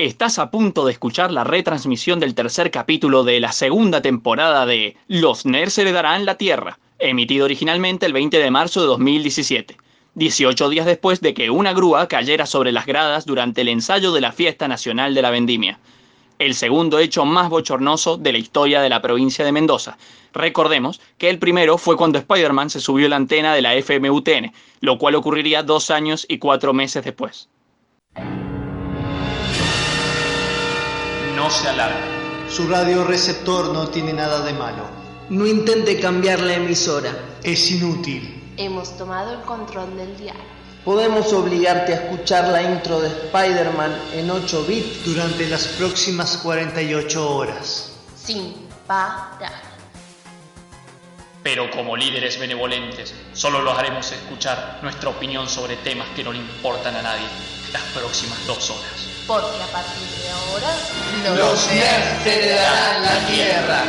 Estás a punto de escuchar la retransmisión del tercer capítulo de la segunda temporada de Los Nerds heredarán la Tierra, emitido originalmente el 20 de marzo de 2017, 18 días después de que una grúa cayera sobre las gradas durante el ensayo de la Fiesta Nacional de la Vendimia, el segundo hecho más bochornoso de la historia de la provincia de Mendoza. Recordemos que el primero fue cuando Spider-Man se subió a la antena de la FMUTN, lo cual ocurriría dos años y cuatro meses después. No se alarme. Su radioreceptor no tiene nada de malo. No intente cambiar la emisora. Es inútil. Hemos tomado el control del dial. Podemos obligarte a escuchar la intro de Spider-Man en 8 bits durante las próximas 48 horas. Sin parar. Pero como líderes benevolentes, solo los haremos escuchar nuestra opinión sobre temas que no le importan a nadie las próximas dos horas. Porque a partir de ahora, los nerds heredarán la tierra.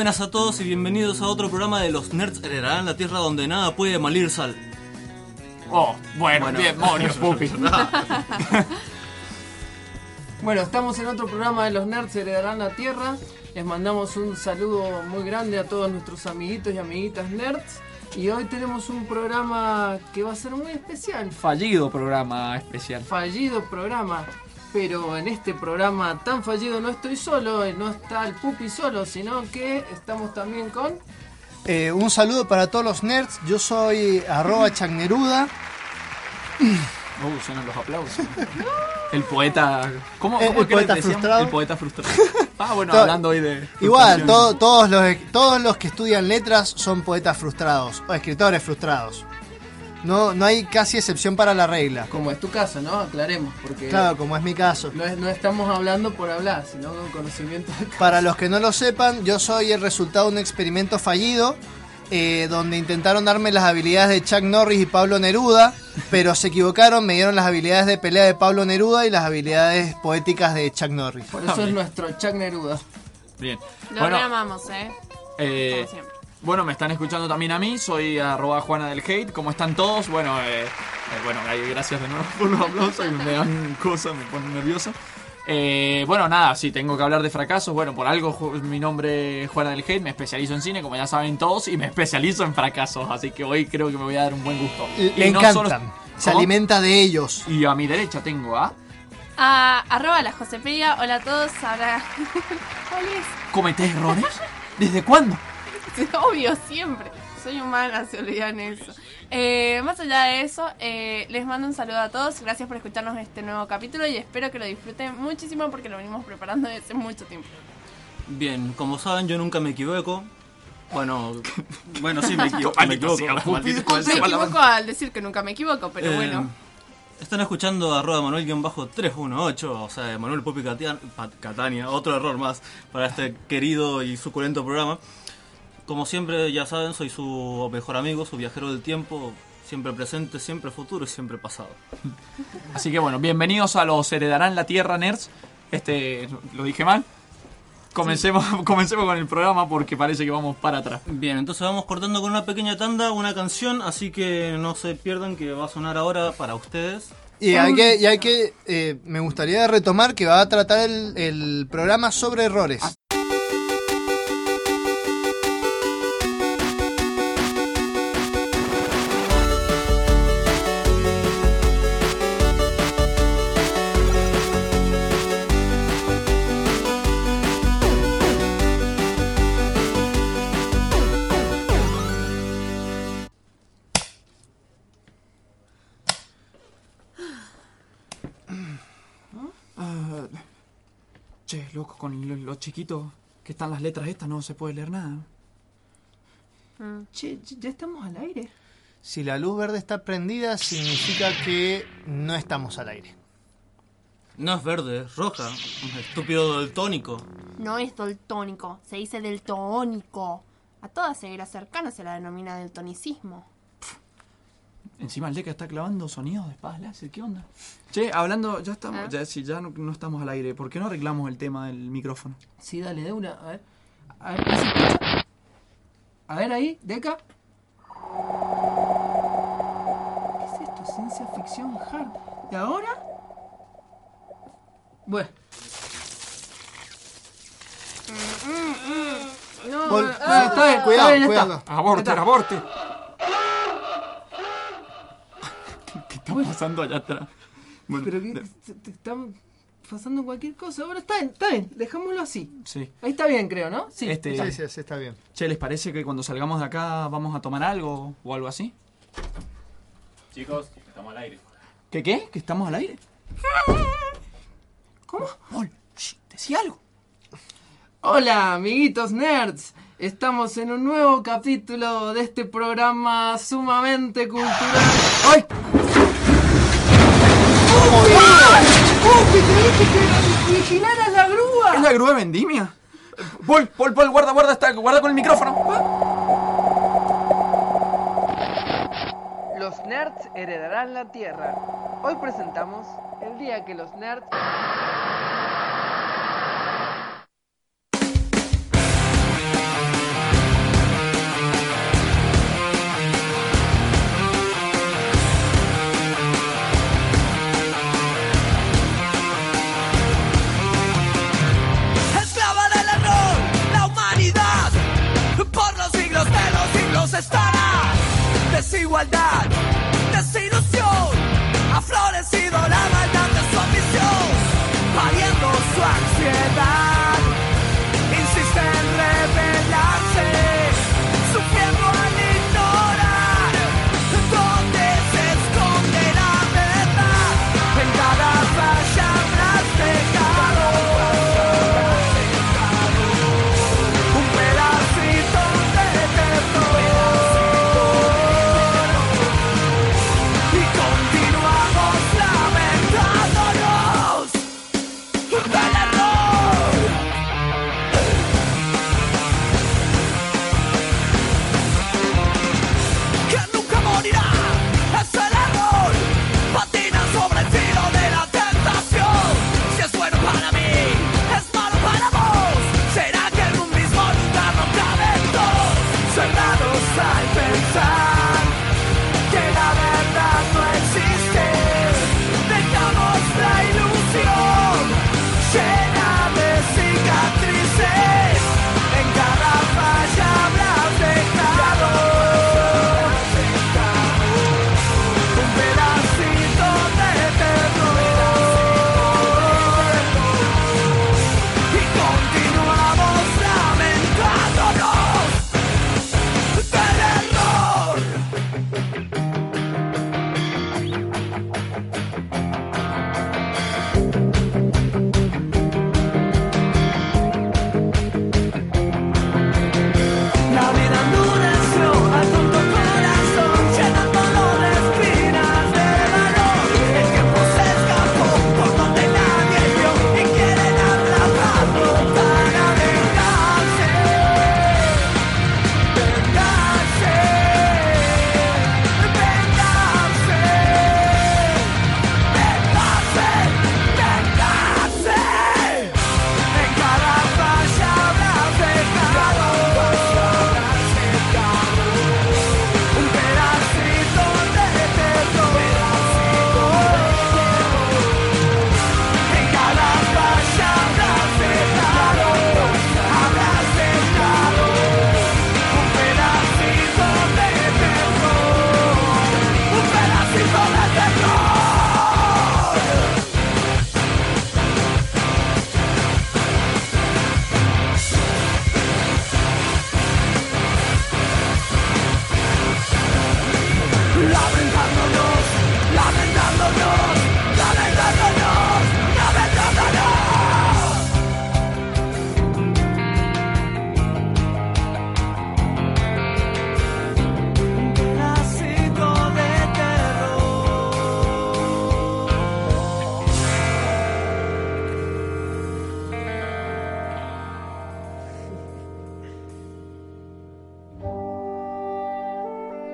Buenas a todos y bienvenidos a otro programa de Los Nerds Heredarán la Tierra donde nada puede malir sal. Oh, bueno, demonios, Pupi. Bueno, estamos en otro programa de Los Nerds Heredarán la Tierra. Les mandamos un saludo muy grande a todos nuestros amiguitos y amiguitas nerds. Y hoy tenemos un programa que va a ser muy especial. Fallido programa especial. Fallido programa. Pero en este programa tan fallido no estoy solo, no está el pupi solo, sino que estamos también con Eh, un saludo para todos los nerds. Yo soy arroba chagneruda. Uh, suenan los aplausos. El poeta. ¿Cómo, El- cómo el que poeta frustrado. El poeta frustrado. Ah, bueno, hablando hoy de. Igual, todos, los, todos los que estudian letras son poetas frustrados o escritores frustrados. No, no hay casi excepción para la regla. Como es tu caso, ¿no? Aclaremos, porque Claro, como es mi caso. no, es- no estamos hablando por hablar, sino con conocimiento de Para los que no lo sepan, yo soy el resultado de un experimento fallido eh, donde intentaron darme las habilidades de Chuck Norris y Pablo Neruda, pero se equivocaron, me dieron las habilidades de pelea de Pablo Neruda y las habilidades poéticas de Chuck Norris. Por eso es nuestro Chuck Neruda. Bien. Lo Bueno, reamamos, ¿eh? eh, Como siempre. Bueno, me están escuchando también a mí. Soy arroba Juana del Hate. ¿Cómo están todos? Bueno, eh, eh, bueno, gracias de nuevo por los aplausos. y Me dan cosas, me ponen nervioso. Eh, bueno, nada, sí, tengo que hablar de fracasos. Bueno, por algo mi nombre es Juana del Hate. Me especializo en cine, como ya saben todos, y me especializo en fracasos. Así que hoy creo que me voy a dar un buen gusto. Le Y no encantan, solo- se alimenta de ellos. Y a mi derecha tengo a Ah, arroba la Josepedia. Hola a todos. Ahora. ¿Comete errores? ¿Desde cuándo? Obvio, siempre. Soy humana, se olvidan eso. Eh, más allá de eso, eh, les mando un saludo a todos. Gracias por escucharnos este nuevo capítulo y espero que lo disfruten muchísimo porque lo venimos preparando desde hace mucho tiempo. Bien, como saben, yo nunca me equivoco. Bueno, bueno, sí me equivoco. me equivoco. Pupi. Me equivoco al decir que nunca me equivoco, pero Eh, bueno. Están escuchando arroba Manuel-318, o sea, Manuel Pa- Catania, otro error más para este querido y suculento programa. Como siempre, ya saben, soy su mejor amigo, su viajero del tiempo, siempre presente, siempre futuro y siempre pasado. Así que bueno, bienvenidos a los Heredarán la Tierra Nerds. Este, ¿lo dije mal? Comencemos, comencemos con el programa porque parece que vamos para atrás. Bien, entonces vamos cortando con una pequeña tanda, una canción, así que no se pierdan que va a sonar ahora para ustedes. Y hay que, y hay que eh, me gustaría retomar que va a tratar el, el programa sobre errores. Che, loco, con lo, lo chiquito que están las letras estas no se puede leer nada. Che, ya estamos al aire. Si la luz verde está prendida, significa que no estamos al aire. No es verde, es roja, estúpido del tónico. No es doltónico, se dice deltónico. A toda ceguera cercana se la denomina del tonicismo. Encima el Deca está clavando sonidos de espadas láser, ¿qué onda? Che, hablando, ya estamos, Ah. ya, si ya no, no estamos al aire, ¿por qué no arreglamos el tema del micrófono? Sí, dale, de una. A ver. A ver, ¿ahí se escucha? A ver ahí, Deca. ¿Qué es esto? Ciencia ficción hard. ¿Y ahora? Bueno. No, Vol- Ah, está bien, cuidado, está cuidado. está. ¡Aborte, está. aborte! ¿Qué está pasando allá atrás? Bueno, Pero que de- te, están pasando cualquier cosa. Ahora está bien, está bien, dejémoslo así. sí. Ahí está bien, creo, ¿no? Sí. Este, Sí, sí, sí, está bien. Che, ¿les parece que cuando salgamos de acá vamos a tomar algo o algo así? Chicos, estamos al aire. ¿Qué qué? ¿Que estamos al aire? ¿Cómo? Mol, shh, decí algo. Hola, amiguitos nerds. Estamos en un nuevo capítulo de este programa sumamente cultural. ¡Ay! ¡Oh, que tenés que vigilar a la grúa! ¿Es la grúa Vendimia? Paul, Paul, Paul, guarda, guarda, está, guarda con el micrófono. Los nerds heredarán la tierra. Hoy presentamos el día que los nerds... Desigualdad, desilusión, ha florecido la maldad de su ambición, pariendo su ansiedad.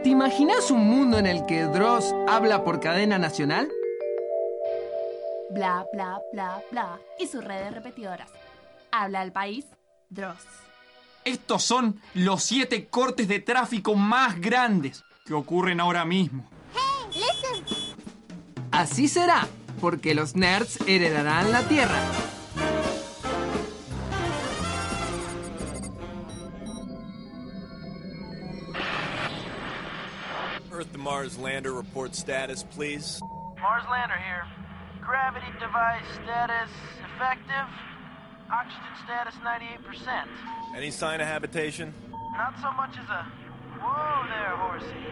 ¿Te imaginas un mundo en el que Dross habla por cadena nacional? Bla, bla, bla, bla. Y sus redes repetidoras. Habla el país, Dross. Estos son los siete cortes de tráfico más grandes que ocurren ahora mismo. Así será, porque los nerds heredarán la Tierra. Mars lander report status, please. Mars lander here. Gravity device status effective. Oxygen status 98%. Any sign of habitation? Not so much as a. Whoa there, horsey.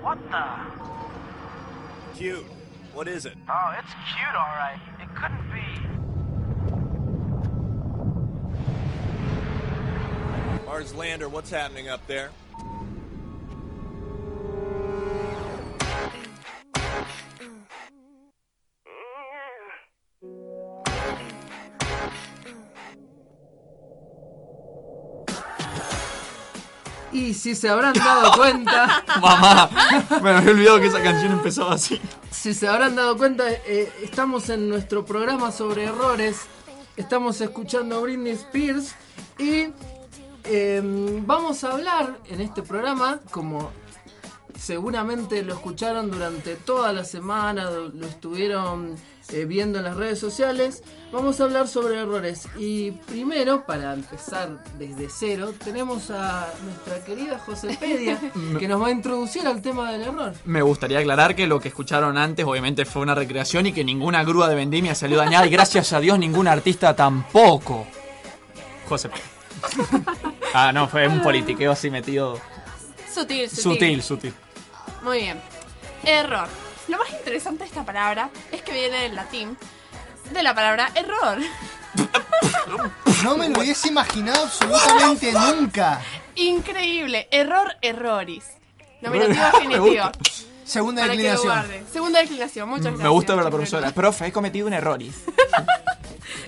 What the? Cute. What is it? Oh, it's cute, alright. It couldn't be. Mars lander, what's happening up there? Y si se habrán dado cuenta. Mamá, me había olvidado que esa canción empezaba así. Si se habrán dado cuenta, eh, estamos en nuestro programa sobre errores. Estamos escuchando a Britney Spears. Y eh, vamos a hablar en este programa, como seguramente lo escucharon durante toda la semana, lo lo estuvieron eh, viendo en las redes sociales. Vamos a hablar sobre errores. Y primero, para empezar desde cero, tenemos a nuestra querida Josepedia, que nos va a introducir al tema del error. Me gustaría aclarar que lo que escucharon antes obviamente fue una recreación y que ninguna grúa de vendimia salió dañada y gracias a Dios ningún artista tampoco. José. P. Ah, no, fue un politiqueo así metido. Sutil, sutil. Sutil, sutil. Muy bien. Error. Lo más interesante de esta palabra es que viene del latín de la palabra error. No me lo hubiese imaginado absolutamente nunca. Increíble. Error, erroris. Nominativo definitivo. Segunda Para declinación. Segunda declinación, muchas gracias. Me gusta ver a la profesora. Profe, he cometido un error.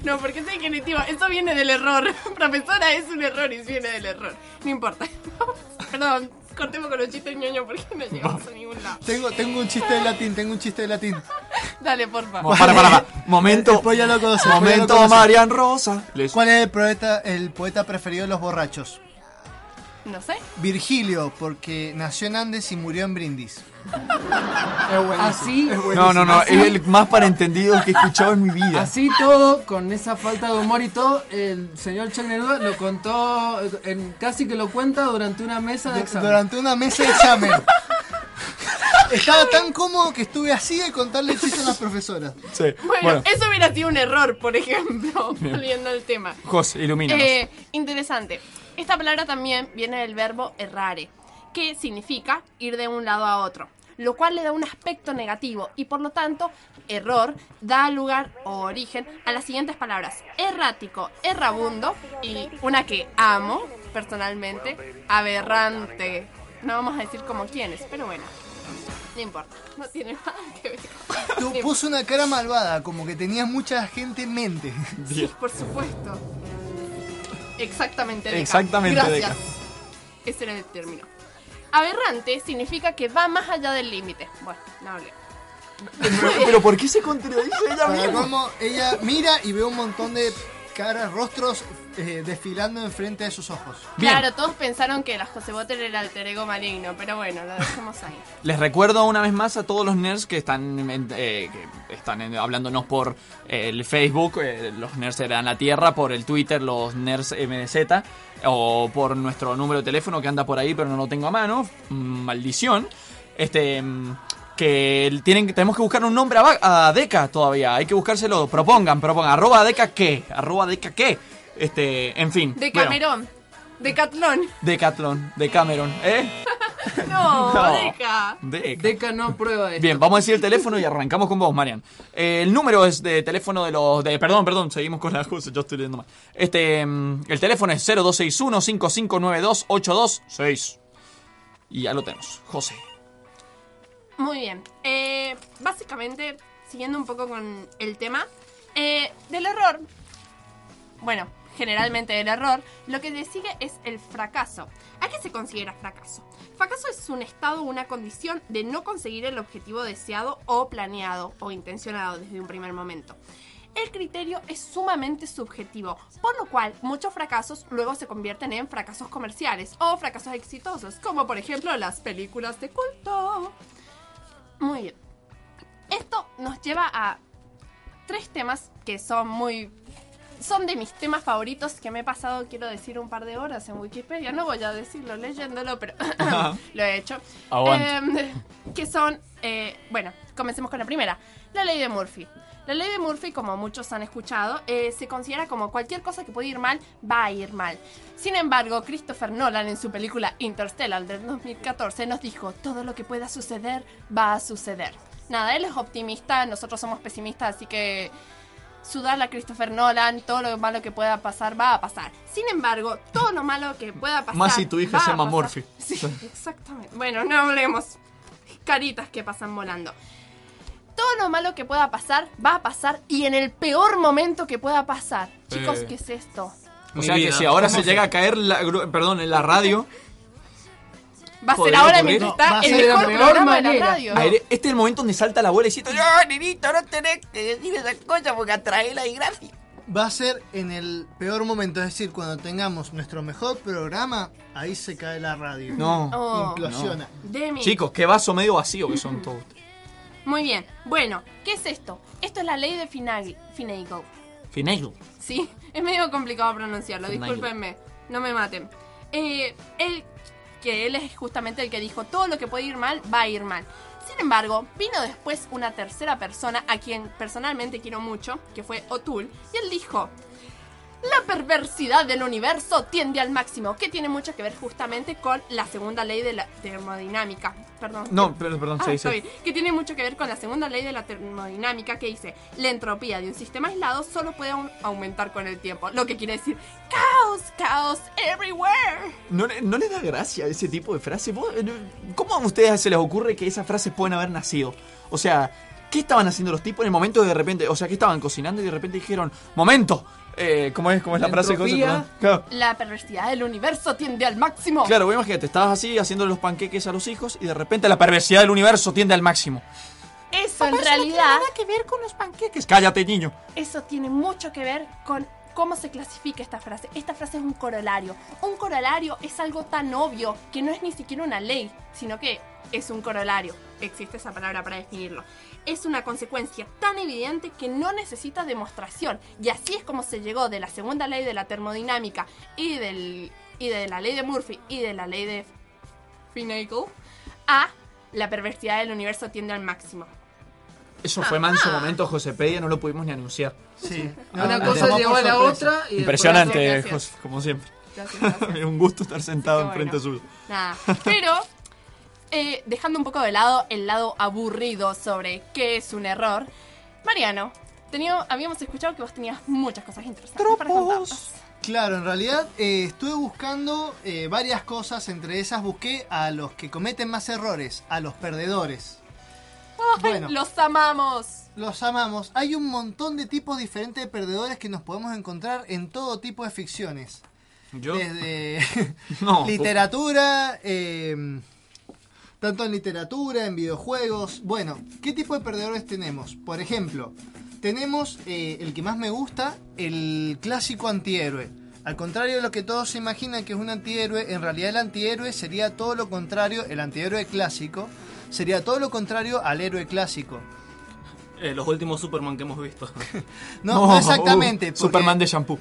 No, porque es definitivo. Eso viene del error. Profesora es un error y viene del error. No importa. Perdón, cortemos con los chistes ñoño porque no llegamos a ningún lado. Tengo, tengo un chiste de latín, tengo un chiste de latín. Dale, porfa. Para, para, para. Momento. Pollo ya lo conoce, el pollo ya lo Momento. Marian Rosa. ¿Cuál es el poeta, el poeta preferido de los borrachos? No sé. Virgilio, porque nació en Andes y murió en Brindis. Así. No, no, no. así- Es el más para entendido que he escuchado en mi vida. Así todo, con esa falta de humor y todo, el señor Chuck Neruda lo contó, en- casi que lo cuenta durante una mesa de examen. Durante una mesa de examen. Estaba tan cómodo que estuve así de contarle chistes a las profesoras. Sí. Bueno, eso hubiera sido un error, por ejemplo, volviendo al tema. José, ilumínanos. Eh, interesante. Esta palabra también viene del verbo errare, que significa ir de un lado a otro, lo cual le da un aspecto negativo y por lo tanto, error da lugar o origen a las siguientes palabras: errático, errabundo y una que amo personalmente, aberrante. No vamos a decir como quiénes, pero bueno, no importa, no tiene nada que ver. Tú puso una cara malvada, como que tenías mucha gente en mente. Sí, por supuesto. Exactamente. Deca. Exactamente, Gracias. Deca. Ese era el término. Aberrante significa que va más allá del límite. Bueno, no hablé. Pero ¿por qué se contradice ella misma? ella mira y ve un montón de caras, rostros eh, desfilando enfrente de sus ojos. Claro, todos pensaron que la José Botter era el alter ego maligno, pero bueno, lo dejamos ahí. Les recuerdo una vez más a todos los nerds que están, en- eh, que están en- hablándonos por eh, el Facebook, eh, los nerds serán la tierra, por el Twitter, los nerds MDZ, o por nuestro número de teléfono que anda por ahí pero no lo tengo a mano, mm, maldición. Este, mm, que tienen, tenemos que buscar un nombre a, a Deca todavía, hay que buscárselo, propongan, propongan, arroba Deca qué, arroba Deca qué, este, en fin. De bueno, Camerón. De Catlón. Decathlon, de Cameron, ¿eh? No, No. Deca. Deca. Deca no prueba esto. Bien, vamos a decir el teléfono y arrancamos con vos, Marian. Eh, el número es de teléfono de los. De, perdón, perdón, seguimos con la cosa, yo estoy leyendo mal. Este, mm, el teléfono es 0261-5592-826. Y ya lo tenemos. José. Muy bien. Eh, básicamente, siguiendo un poco con el tema, eh, del error. Bueno, generalmente el error, lo que le sigue es el fracaso. ¿A qué se considera fracaso? Fracaso es un estado o una condición de no conseguir el objetivo deseado o planeado o intencionado desde un primer momento. El criterio es sumamente subjetivo, por lo cual muchos fracasos luego se convierten en fracasos comerciales o fracasos exitosos, como por ejemplo las películas de culto. Muy bien. Esto nos lleva a tres temas que son muy son de mis temas favoritos que me he pasado, quiero decir, un par de horas en Wikipedia. No voy a decirlo leyéndolo, pero lo he hecho. Em, que son, eh, bueno, comencemos con la primera. La ley de Murphy. La ley de Murphy, como muchos han escuchado, eh, se considera como cualquier cosa que puede ir mal, va a ir mal. Sin embargo, Christopher Nolan en su película Interstellar del 2014 nos dijo, todo lo que pueda suceder, va a suceder. Nada, él es optimista, nosotros somos pesimistas, así que sudarle a Christopher Nolan, todo lo malo que pueda pasar va a pasar. Sin embargo, todo lo malo que pueda pasar. Más si tu hija se llama. Murphy. Sí, exactamente. Bueno, no hablemos. Caritas que pasan volando. Todo lo malo que pueda pasar va a pasar y en el peor momento que pueda pasar. Chicos, Eh. ¿qué es esto? O sea que si ahora ¿Cómo se se- llega a caer, la, perdón, en la radio. Va a ser ¿Podría ahora mientras No, está va a el ser la mejor peor programa de la manera. radio. A ver, este es el momento donde salta la abuela y dice, No, nenito, no tenés que decir esas cosas porque atrae la desgracia. Va a ser en el peor momento, es decir, cuando tengamos nuestro mejor programa, ahí se cae la radio. No. Oh. Implosiona. Demi. Chicos, qué vaso medio vacío que son todos. Muy bien. Bueno, ¿qué es esto? Esto es la ley de Finag- Finagle. Finagle. Sí, es medio complicado pronunciarlo, Finagle. discúlpenme, no me maten. Eh, él, que él es justamente el que dijo, todo lo que puede ir mal, va a ir mal. Sin embargo, vino después una tercera persona a quien personalmente quiero mucho, que fue O'Toole, y él dijo, la perversidad del universo tiende al máximo, que tiene mucho que ver justamente con la segunda ley de la termodinámica. Perdón. No, pero- perdón, Ah, sí. bien. Que tiene mucho que ver con la segunda ley de la termodinámica que dice, la entropía de un sistema aislado solo puede au- aumentar con el tiempo. Lo que quiere decir, caos, caos everywhere. ¿No, le- ¿No le da gracia ese tipo de frase? ¿Vos, eh, ¿Cómo a ustedes se les ocurre que esas frases pueden haber nacido? O sea, ¿qué estaban haciendo los tipos en el momento de de repente, o sea, que estaban cocinando y de repente dijeron, momento, eh, ¿cómo es, cómo es la, La frase? entropía. Cosa? Claro. La perversidad del universo tiende al máximo. Claro, vos imagínate, estabas así haciéndole los panqueques a los hijos y de repente la perversidad del universo tiende al máximo. Eso en realidad... que ver con los panqueques. Cállate, niño. Eso tiene mucho que ver con cómo se clasifica esta frase. Esta frase es un corolario. Un corolario es algo tan obvio que no es ni siquiera una ley, sino que es un corolario. Existe esa palabra para definirlo. Es una consecuencia tan evidente que no necesita demostración. Y así es como se llegó de la segunda ley de la termodinámica y, del, y de la ley de Murphy y de la ley de Finagle a la perversidad del universo tiende al máximo. Eso fue manso momento, Josepedia, no lo pudimos ni anunciar. Sí. Una cosa llevó a la otra y Impresionante. José, como siempre. Gracias, gracias. Es un gusto estar sentado Qué enfrente bueno. suyo. Nada. Pero, eh, dejando un poco de lado el lado aburrido sobre qué es un error, Mariano, tenía, habíamos escuchado que vos tenías muchas cosas interesantes para contarnos. Claro, en realidad eh, estuve buscando eh, varias cosas, entre esas busqué a los que cometen más errores, a los perdedores. ¡Ay, Bueno. ¡Los amamos! Los amamos. Hay un montón de tipos diferentes de perdedores que nos podemos encontrar en todo tipo de ficciones. ¿Yo? Desde No. literatura, eh, tanto en literatura, en videojuegos. Bueno, ¿qué tipo de perdedores tenemos? Por ejemplo, tenemos eh, el que más me gusta, el clásico antihéroe. Al contrario de lo que todos se imaginan que es un antihéroe, en realidad el antihéroe sería todo lo contrario, el antihéroe clásico sería todo lo contrario al héroe clásico. Eh, los últimos Superman que hemos visto. No, no exactamente. uh, Superman de shampoo.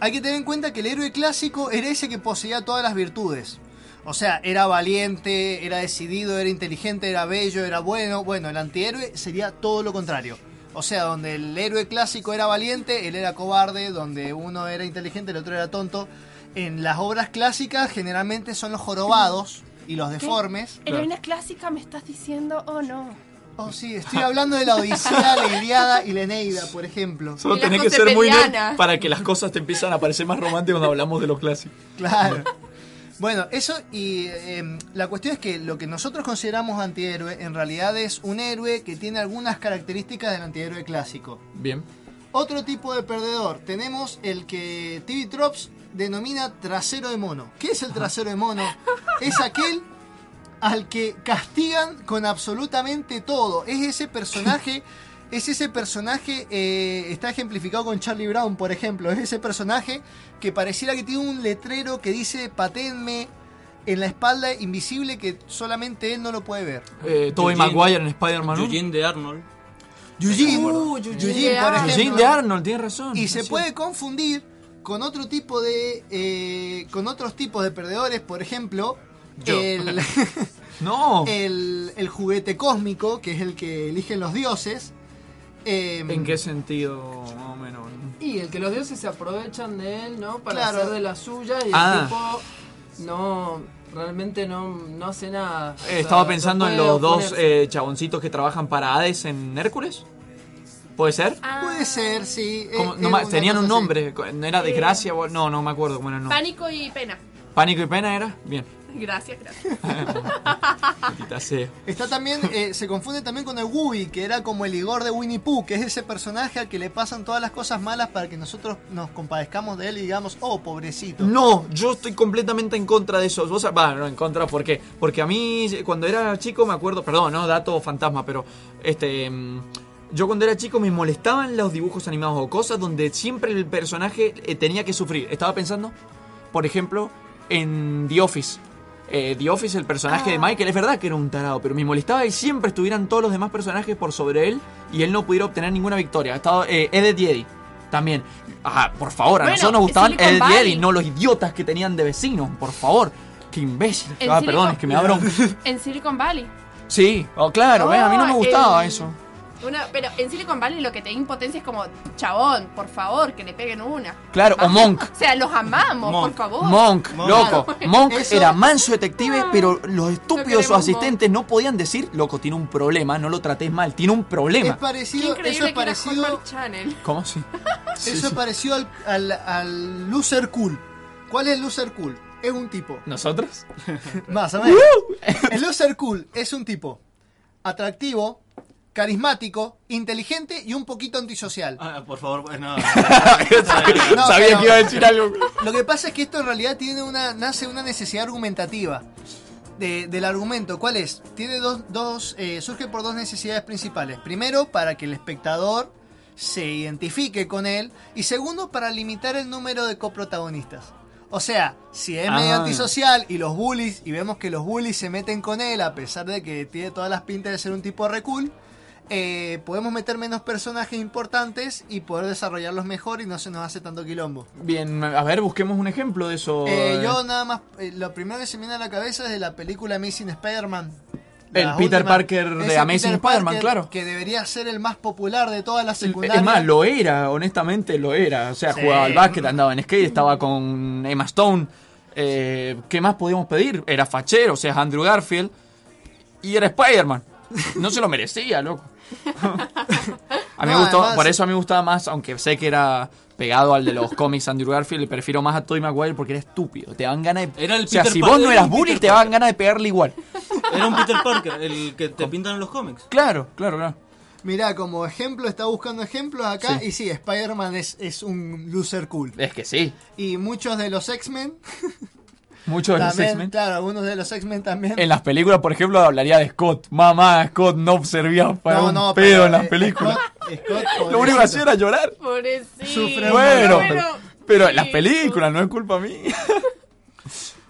Hay que tener en cuenta que el héroe clásico era ese que poseía todas las virtudes. O sea, era valiente, era decidido, era inteligente, era bello, era bueno. Bueno, el antihéroe sería todo lo contrario. O sea, donde el héroe clásico era valiente, él era cobarde, donde uno era inteligente, el otro era tonto. En las obras clásicas generalmente son los jorobados y los deformes. ¿Heroína clásica me estás diciendo o no? Oh, sí, estoy hablando de la Odisea, la Iliada y la Eneida, por ejemplo. Solo tenés que ser muy nerd para que las cosas te empiezan a parecer más románticas cuando hablamos de los clásicos. Claro. Bueno, eso y eh, la cuestión es que lo que nosotros consideramos antihéroe en realidad es un héroe que tiene algunas características del antihéroe clásico. Bien. Otro tipo de perdedor, tenemos el que TV Drops denomina trasero de mono. ¿Qué es el trasero de mono? Es aquel al que castigan con absolutamente todo. Es ese personaje, es ese personaje, eh, está ejemplificado con Charlie Brown, por ejemplo. Es ese personaje que pareciera que tiene un letrero que dice patenme en la espalda invisible que solamente él no lo puede ver. Eh, Tobey Maguire en Spider-Man 1. Eugene de Arnold. Eugene, Uh, Eugene, Eugene por de ejemplo. Eugene de Arnold, tienes razón. Y se puede confundir con otro tipo de. eh, con otros tipos de perdedores, por ejemplo. Yo. El, No. el, el juguete cósmico, que es el que eligen los dioses. Em, ¿En qué sentido, más o menos? Y el que los dioses se aprovechan de él, ¿no? Para Claro. hacer de la suya y Ah. el tipo no realmente no, no hace nada. O Eh, sea, estaba no pensando en los dos eh, chaboncitos que trabajan para Hades en Hércules. ¿Puede ser? Puede ser, sí. ¿Cómo? eh, No es ma- una tenían un nombre, ¿no era desgracia? o- No, no me acuerdo cómo era el nombre. Pánico y pena. ¿Pánico y pena era? Bien. Gracias, gracias. Está también, eh, se confunde también con el Wooby, que era como el Igor de Winnie Pooh, que es ese personaje al que le pasan todas las cosas malas para que nosotros nos compadezcamos de él y digamos, oh, pobrecito. No, yo estoy completamente en contra de eso. Vos, va, no, en contra, ¿por qué? Porque a mí, cuando era chico, me acuerdo, perdón, no, dato fantasma, pero este. mm, Yo cuando era chico me molestaban los dibujos animados o cosas donde siempre el personaje eh, tenía que sufrir. Estaba pensando, por ejemplo, en The Office. Eh, The Office, el personaje de Michael, es verdad que era un tarado, pero me molestaba que siempre estuvieran todos los demás personajes por sobre él y él no pudiera obtener ninguna victoria. Eh, Ed y Eddie. También. Ah, por favor, a Bueno, nosotros nos gustaban. Eddie, no los idiotas que tenían de vecinos, por favor. Qué imbécil. En Ah, Silicon- perdón, es que me da bronca. En Silicon Valley. Sí, oh, claro, a mí no me gustaba el- eso. Una, pero en Silicon Valley lo que te da impotencia es como, chabón, por favor, que le peguen una. Claro, o Monk. O sea, los amamos, por favor. Monk, loco. Claro. Monk Eso- era manso detective, pero los estúpidos sus asistentes no podían decir, loco, tiene un problema, no lo trates mal, tiene un problema. Es parecido, Qué eso es parecido. ¿Cómo así? eso es parecido al, al, al loser cool. ¿Cuál es el loser cool? Es un tipo. ¿Nosotros? Más o menos. El loser cool es un tipo atractivo, carismático, inteligente y un poquito antisocial. Ah, por favor, pues no. No, Sabía que iba a decir algo. Lo que pasa es que esto en realidad tiene una, nace una necesidad argumentativa de- del argumento. ¿Cuál es? Tiene dos, dos eh, surge por dos necesidades principales. Primero, para que el espectador se identifique con él. Y segundo, para limitar el número de coprotagonistas. O sea, si es medio Ah. antisocial y los bullies, y vemos que los bullies se meten con él, a pesar de que tiene todas las pintas de ser un tipo re cool, eh, podemos meter menos personajes importantes y poder desarrollarlos mejor y no se nos hace tanto quilombo. Bien, a ver, busquemos un ejemplo de eso. Eh, yo nada más, eh, lo primero que se me viene a la cabeza es de la película Amazing Spider-Man. El Peter últimas- Parker de Amazing Spider-Man, claro. Que debería ser el más popular de todas las secundarias. Es más, lo era, honestamente lo era. O sea, Sí. jugaba al básquet, andaba en skate, estaba con Emma Stone. Eh, ¿Qué más podíamos pedir? Era fachero, o sea, es Andrew Garfield. Y era Spider-Man. No se lo merecía, loco. A mí No, me gustó, además- por eso a mí me gustaba más, aunque sé que era pegado al de los cómics Andrew Garfield, prefiero más a Tobey Maguire porque era estúpido. Te dan ganas de. Era el o sea, Peter si vos no era eras un bully, te daban ganas de pegarle igual. Era un Peter Parker, el que te pintan en los cómics. Claro, claro, claro. Mirá, como ejemplo, está buscando ejemplos acá. Sí. Y sí, Spider-Man es, es un loser cool. Es que sí. Y muchos de los X-Men. Muchos de los X-Men. Claro, algunos de los X-Men también. En las películas, por ejemplo, hablaría de Scott. Mamá, Scott no servía para No, un no, pedo pero, en las eh, películas. Scott- Scott, Lo único que hacía era llorar. Pobrecito. Sufre Bueno, un pero, pero en las películas, no es culpa mía.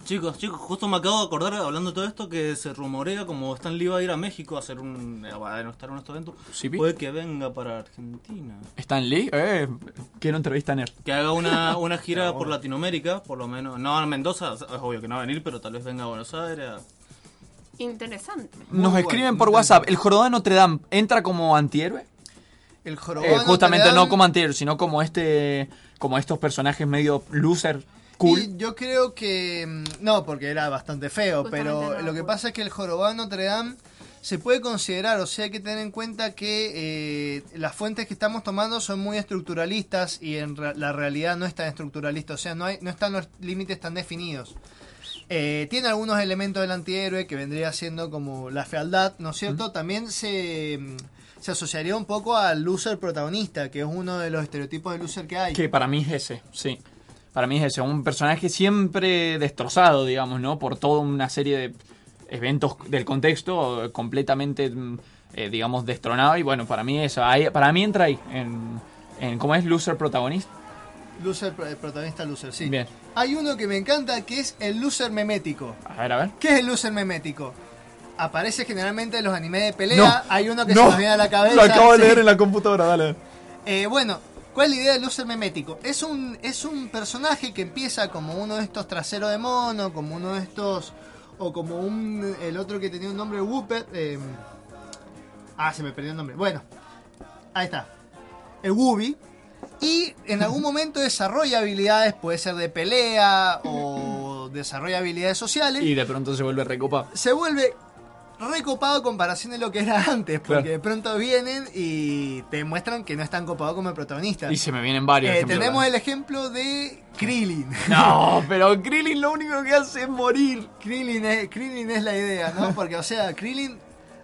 Chicos, chicos, justo me acabo de acordar, hablando de todo esto, que se rumorea, como Stan Lee va a ir a México a hacer un. a estar en Sí, vi. puede que venga para Argentina. Stan Lee, eh, quiero entrevista a Nerd. Que haga una, una gira por Latinoamérica, por lo menos. No a Mendoza, es obvio que no va a venir, pero tal vez venga a Buenos Aires. a- Interesante. Nos escriben por WhatsApp, ¿el Jorobado de Notre Dame entra como antihéroe? El jorobado Eh, de justamente Notre Dame- no como antihéroe, sino como este como estos personajes medio loser, cool. Y yo creo que. mm, No, porque era bastante feo, Justamente pero no, lo que pues. pasa es que el jorobado de Notre Dame se puede considerar, o sea, hay que tener en cuenta que eh, las fuentes que estamos tomando son muy estructuralistas y en re- la realidad no es tan estructuralista, o sea, no, hay, no están los límites tan definidos. Eh, tiene algunos elementos del antihéroe que vendría siendo como la fealdad, ¿no es cierto? También se, mm, se asociaría un poco al loser protagonista, que es uno de los estereotipos de loser que hay. Que para mí es ese, sí. Para mí es un personaje siempre destrozado, digamos, ¿no? Por toda una serie de eventos del contexto, completamente, mm, eh, digamos, destronado. Y bueno, para mí eso, ahí- para mí entra ahí, en, en ¿cómo es? Loser protagonista. Loser, el protagonista loser, sí. Bien. Hay uno que me encanta que es el loser memético. A ver, a ver. ¿Qué es el loser memético? Aparece generalmente en los animes de pelea. No, Hay uno que no, se nos viene a la cabeza. Lo acabo de leer en la computadora, dale. Eh, bueno, ¿cuál es la idea del loser memético? Es un, es un personaje que empieza como uno de estos traseros de mono, como uno de estos. O como un. El otro que tenía un nombre, Whooper. eh, ah, se me perdió el nombre. Bueno, ahí está. El Wooby. Y en algún momento desarrolla habilidades, puede ser de pelea o desarrolla habilidades sociales. Y de pronto se vuelve recopado. Se vuelve recopado comparación de lo que era antes, porque Claro. de pronto vienen y te muestran que no es tan copado como el protagonista. Y se me vienen varios Eh, ejemplos, tenemos ¿verdad? el ejemplo de Krillin. No, pero Krillin lo único que hace es morir. Krillin es, Krillin es la idea, ¿no? Porque, o sea, Krillin,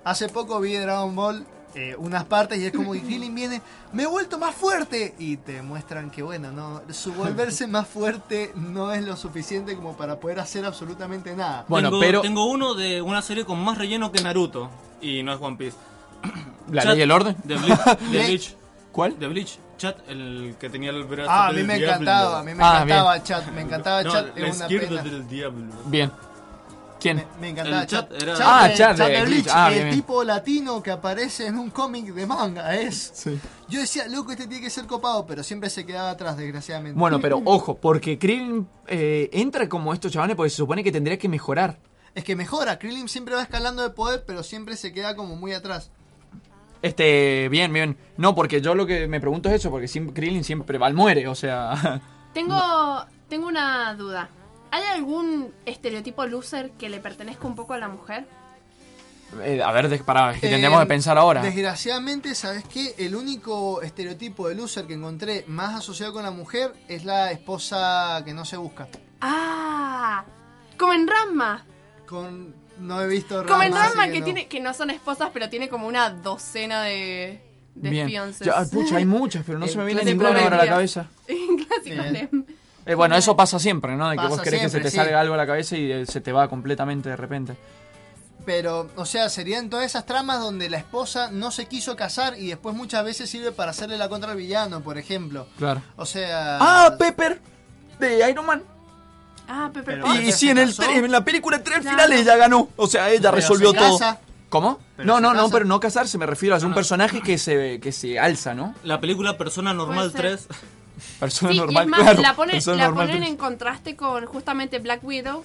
hace poco vi Dragon Ball eh, unas partes y es como que Krillin viene, me he vuelto más fuerte. Y te muestran que, bueno, no, su volverse más fuerte no es lo suficiente como para poder hacer absolutamente nada. tengo, tengo uno de una serie con más relleno que Naruto. Y no es One Piece. ¿La ley y el orden? De Bleach. de Bleach. ¿Cuál? De Bleach. Chat, el que tenía el brazo Ah, a mí me encantaba, a mí me Ah, encantaba bien. Chat, me encantaba No, Chat, la es una izquierda pena. del diablo. Bien. ¿Quién? Me encantaba El Chat. Era- Ah, de- Chat de de Bleach. Bleach, Ah, el bien, tipo latino que aparece en un cómic de manga es. Sí. Yo decía, loco, este tiene que ser copado, pero siempre se quedaba atrás, desgraciadamente. Bueno, pero ojo, porque Krillin eh, entra como estos chavales porque se supone que tendría que mejorar. Es que mejora, Krillin siempre va escalando de poder, pero siempre se queda como muy atrás. Este, bien, bien. No, porque yo lo que me pregunto es eso, porque siempre, Krillin siempre va al muere, o sea... Tengo, tengo una duda. ¿Hay algún estereotipo loser que le pertenezca un poco a la mujer? eh, a ver, de- para, que Eh, tendríamos que pensar ahora. Desgraciadamente, ¿sabes qué? El único estereotipo de loser que encontré más asociado con la mujer es la esposa que no se busca. Ah, como en Ranma. Con no he visto Como en Ranma que, no. tiene que no son esposas, pero tiene como una docena de, de Bien. fiances. Ya, pucha, hay muchas, pero no se me viene ninguna ahora a la cabeza. Clásico Eh, bueno, eso pasa siempre, ¿no? De que Pasa vos querés que se te sí. salga algo a la cabeza y eh, se te va completamente de repente. Pero, o sea, serían todas esas tramas donde la esposa no se quiso casar y después muchas veces sirve para hacerle la contra al villano, por ejemplo. Claro. O sea. ¡Ah, Pepper! De Iron Man. Ah, Pepper Potts. Y, sí, en, el en la película tres Claro. finales ella ganó. O sea, ella Pero resolvió se todo. casa. ¿Cómo? Pero No, se no, no, casa. pero no casarse, me refiero a un personaje que se, que se alza, ¿no? La película Persona Normal Puede 3. Persona Sí, normal, y es más, claro. la ponen, persona la normal ponen en contraste con justamente Black Widow.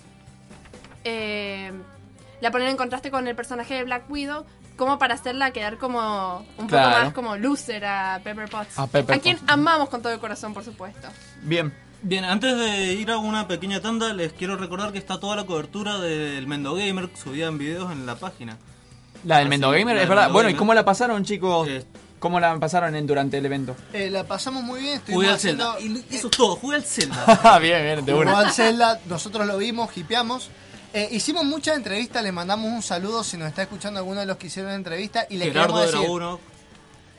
Eh, la ponen en contraste con el personaje de Black Widow, como para hacerla quedar como un Claro. poco más como loser a Pepper Potts. A Pepper quien Potts. amamos con todo el corazón, por supuesto. Bien. Bien, antes de ir a una pequeña tanda, les quiero recordar que está toda la cobertura del Mendo Gamer subida en videos en la página. La del Así, Mendo Gamer, es verdad. Mendo Bueno, ¿y cómo la pasaron, chicos? Eh, ¿Cómo la pasaron en, durante el evento? Eh, la pasamos muy bien. Jugué al Zelda. haciendo. Y eso es todo, jugué al Zelda. Ah, bien, bien, de Jugó una. al Zelda, nosotros lo vimos, hipeamos. Eh, hicimos muchas entrevistas, le mandamos un saludo si nos está escuchando alguno de los que hicieron la entrevista. Y les Gerardo queremos era decir, uno.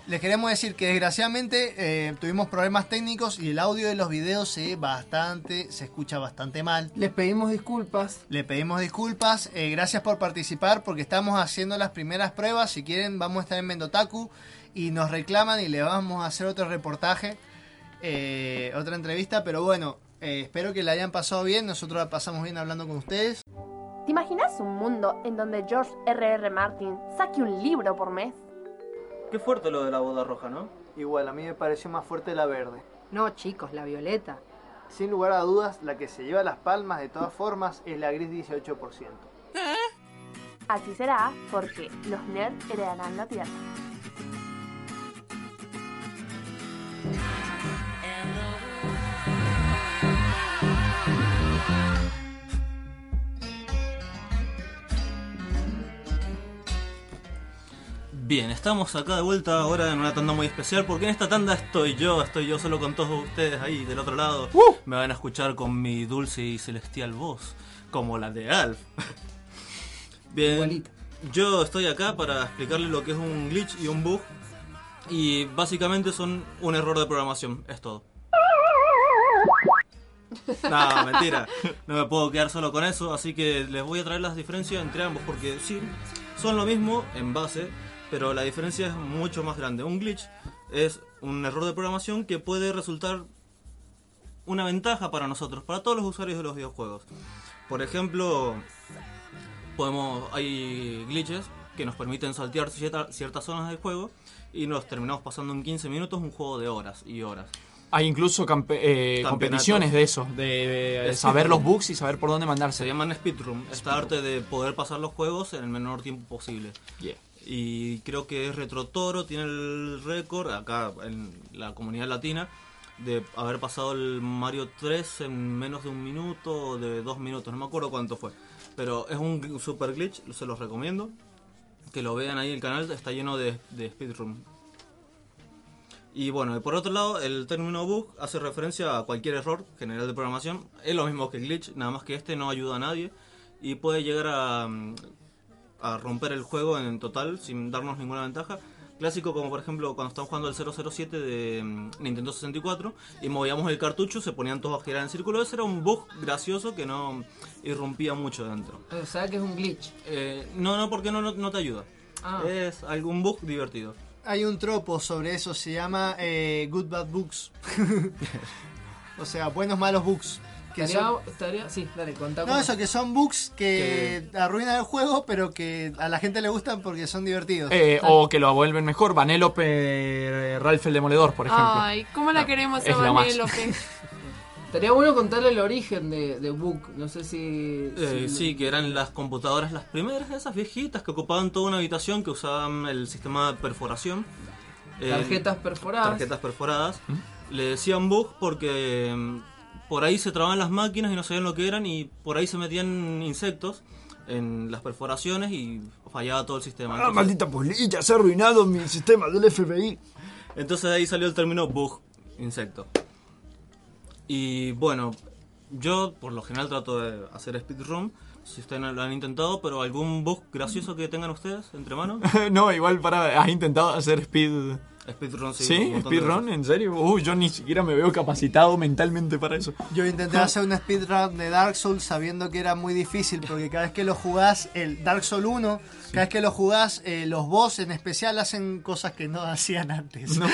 les queremos decir que desgraciadamente eh, tuvimos problemas técnicos y el audio de los videos se bastante, se escucha bastante mal. Les pedimos disculpas. Le pedimos disculpas, eh, gracias por participar porque estamos haciendo las primeras pruebas. Si quieren, vamos a estar en Mendotaku y nos reclaman y le vamos a hacer otro reportaje, eh, otra entrevista. Pero bueno, eh, espero que la hayan pasado bien. Nosotros la pasamos bien hablando con ustedes. ¿Te imaginas un mundo en donde George R.R. Martin saque un libro por mes? Qué fuerte lo de la boda roja, ¿no? Igual, a mí me pareció más fuerte la verde. No, chicos, la violeta. Sin lugar a dudas, la que se lleva las palmas de todas formas es la gris 18%. Así será porque los nerds heredarán la Tierra. Bien, estamos acá de vuelta ahora en una tanda muy especial porque en esta tanda estoy yo, estoy yo solo con todos ustedes ahí del otro lado. Me van a escuchar con mi dulce y celestial voz, como la de Alf. Bien, yo estoy acá para explicarles lo que es un glitch y un bug y básicamente son un error de programación, es todo. No, mentira. No me puedo quedar solo con eso, así que les voy a traer las diferencias entre ambos, porque sí, son lo mismo en base, pero la diferencia es mucho más grande. Un glitch es un error de programación que puede resultar una ventaja para nosotros, para todos los usuarios de los videojuegos. Por ejemplo, podemos hay glitches que nos permiten saltear cierta- ciertas zonas del juego y nos terminamos pasando en 15 minutos un juego de horas y horas. Hay incluso eh, competiciones de eso, de, de Es saber los bugs y saber por dónde mandarse. Se llaman speedrun, esta arte de poder pasar los juegos en el menor tiempo posible. Y creo que Retro Toro tiene el récord acá en la comunidad latina de haber pasado el Mario 3 en menos de un minuto o de dos minutos, no me acuerdo cuánto fue. Pero es un super glitch, se los recomiendo. Que lo vean ahí el canal, está lleno de, de speedrun. Y bueno, por otro lado, el término bug hace referencia a cualquier error general de programación. Es lo mismo que glitch, nada más que este no ayuda a nadie y puede llegar a, a romper el juego en total sin darnos ninguna ventaja. Clásico como por ejemplo cuando estamos jugando el 007 de mm, Nintendo 64 y movíamos el cartucho, se ponían todos a girar en círculo. Ese era un bug gracioso que no irrumpía mucho dentro. O sea que es un glitch. Eh, no, no, porque no, no, no te ayuda. Ah. Es algún bug divertido. Hay un tropo sobre eso, se llama eh, Good Bad Books. o sea, buenos malos bugs. Que Estaría, son- estaría- sí, dale, contá. No, cómo- eso, que son bugs que arruinan el juego, pero que a la gente le gustan porque son divertidos. Eh, o que lo vuelven mejor, Vanellope, eh, Ralph el Demoledor, por ejemplo. Ay, ¿cómo la queremos es a. Vanellope? Estaría bueno contarle el origen de, de bug. No sé si. Eh, si- sí, que eran las computadoras las primeras, esas viejitas que ocupaban toda una habitación que usaban el sistema de perforación. Eh, Tarjetas perforadas. Tarjetas perforadas. Le decían bug porque mm, por ahí se trababan las máquinas y no sabían lo que eran y por ahí se metían insectos en las perforaciones y fallaba todo el sistema. Ah, Entonces- maldita polilla, se ha arruinado mi sistema del FBI. entonces de ahí salió el término bug, insecto. Y bueno, yo por lo general trato de hacer speedrun. Si ustedes no lo han intentado, pero algún bug gracioso que tengan ustedes entre manos. no, igual para. ¿Has intentado hacer speed. Speedrun, sí. un ¿Sí? ¿Speedrun? ¿En serio? Uy, yo ni siquiera me veo capacitado mentalmente para eso. Yo intenté hacer una speedrun de Dark Souls sabiendo que era muy difícil porque cada vez que lo jugás, el Dark Souls 1, cada vez que lo jugás, eh, los boss en especial hacen cosas que no hacían antes.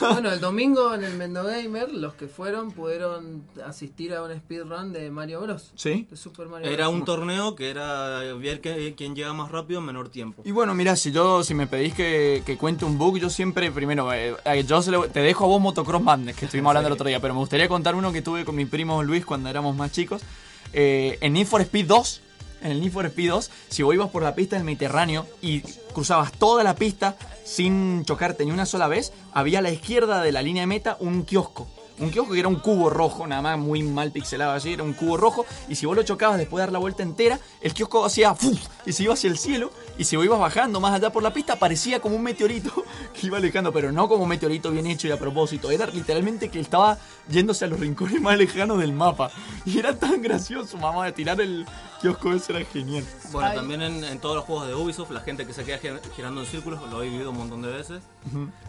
Bueno, el domingo en el Mendo Gamer, los que fueron pudieron asistir a un speedrun de Mario Bros. ¿Sí? De Super Mario Era Bros. un torneo que era ver quién llega más rápido en menor tiempo. Y bueno, mira, si yo si me pedís que, que cuente un bug, yo siempre, primero, eh, yo se lo- te dejo a vos Motocross Madness, que estuvimos hablando el otro día, pero me gustaría contar uno que tuve con mi primo Luis cuando éramos más chicos. Eh, en Need for Speed 2, en el Need for Speed 2, si vos ibas por la pista del Mediterráneo y cruzabas toda la pista sin chocarte ni una sola vez, había a la izquierda de la línea de meta un kiosco. Un kiosco que era un cubo rojo, nada más muy mal pixelado así, era un cubo rojo. Y si vos lo chocabas después de dar la vuelta entera, el kiosco hacía ¡fuf! y se iba hacia el cielo. Y si vos ibas bajando más allá por la pista, parecía como un meteorito que iba alejando, pero no como un meteorito bien hecho y a propósito. Era literalmente que estaba yéndose a los rincones más lejanos del mapa. Y era tan gracioso, mamá, de tirar el kiosco ese era genial. Bueno, Ay. también en, en todos los juegos de Ubisoft, la gente que se queda gir- girando en círculos, lo he vivido un montón de veces.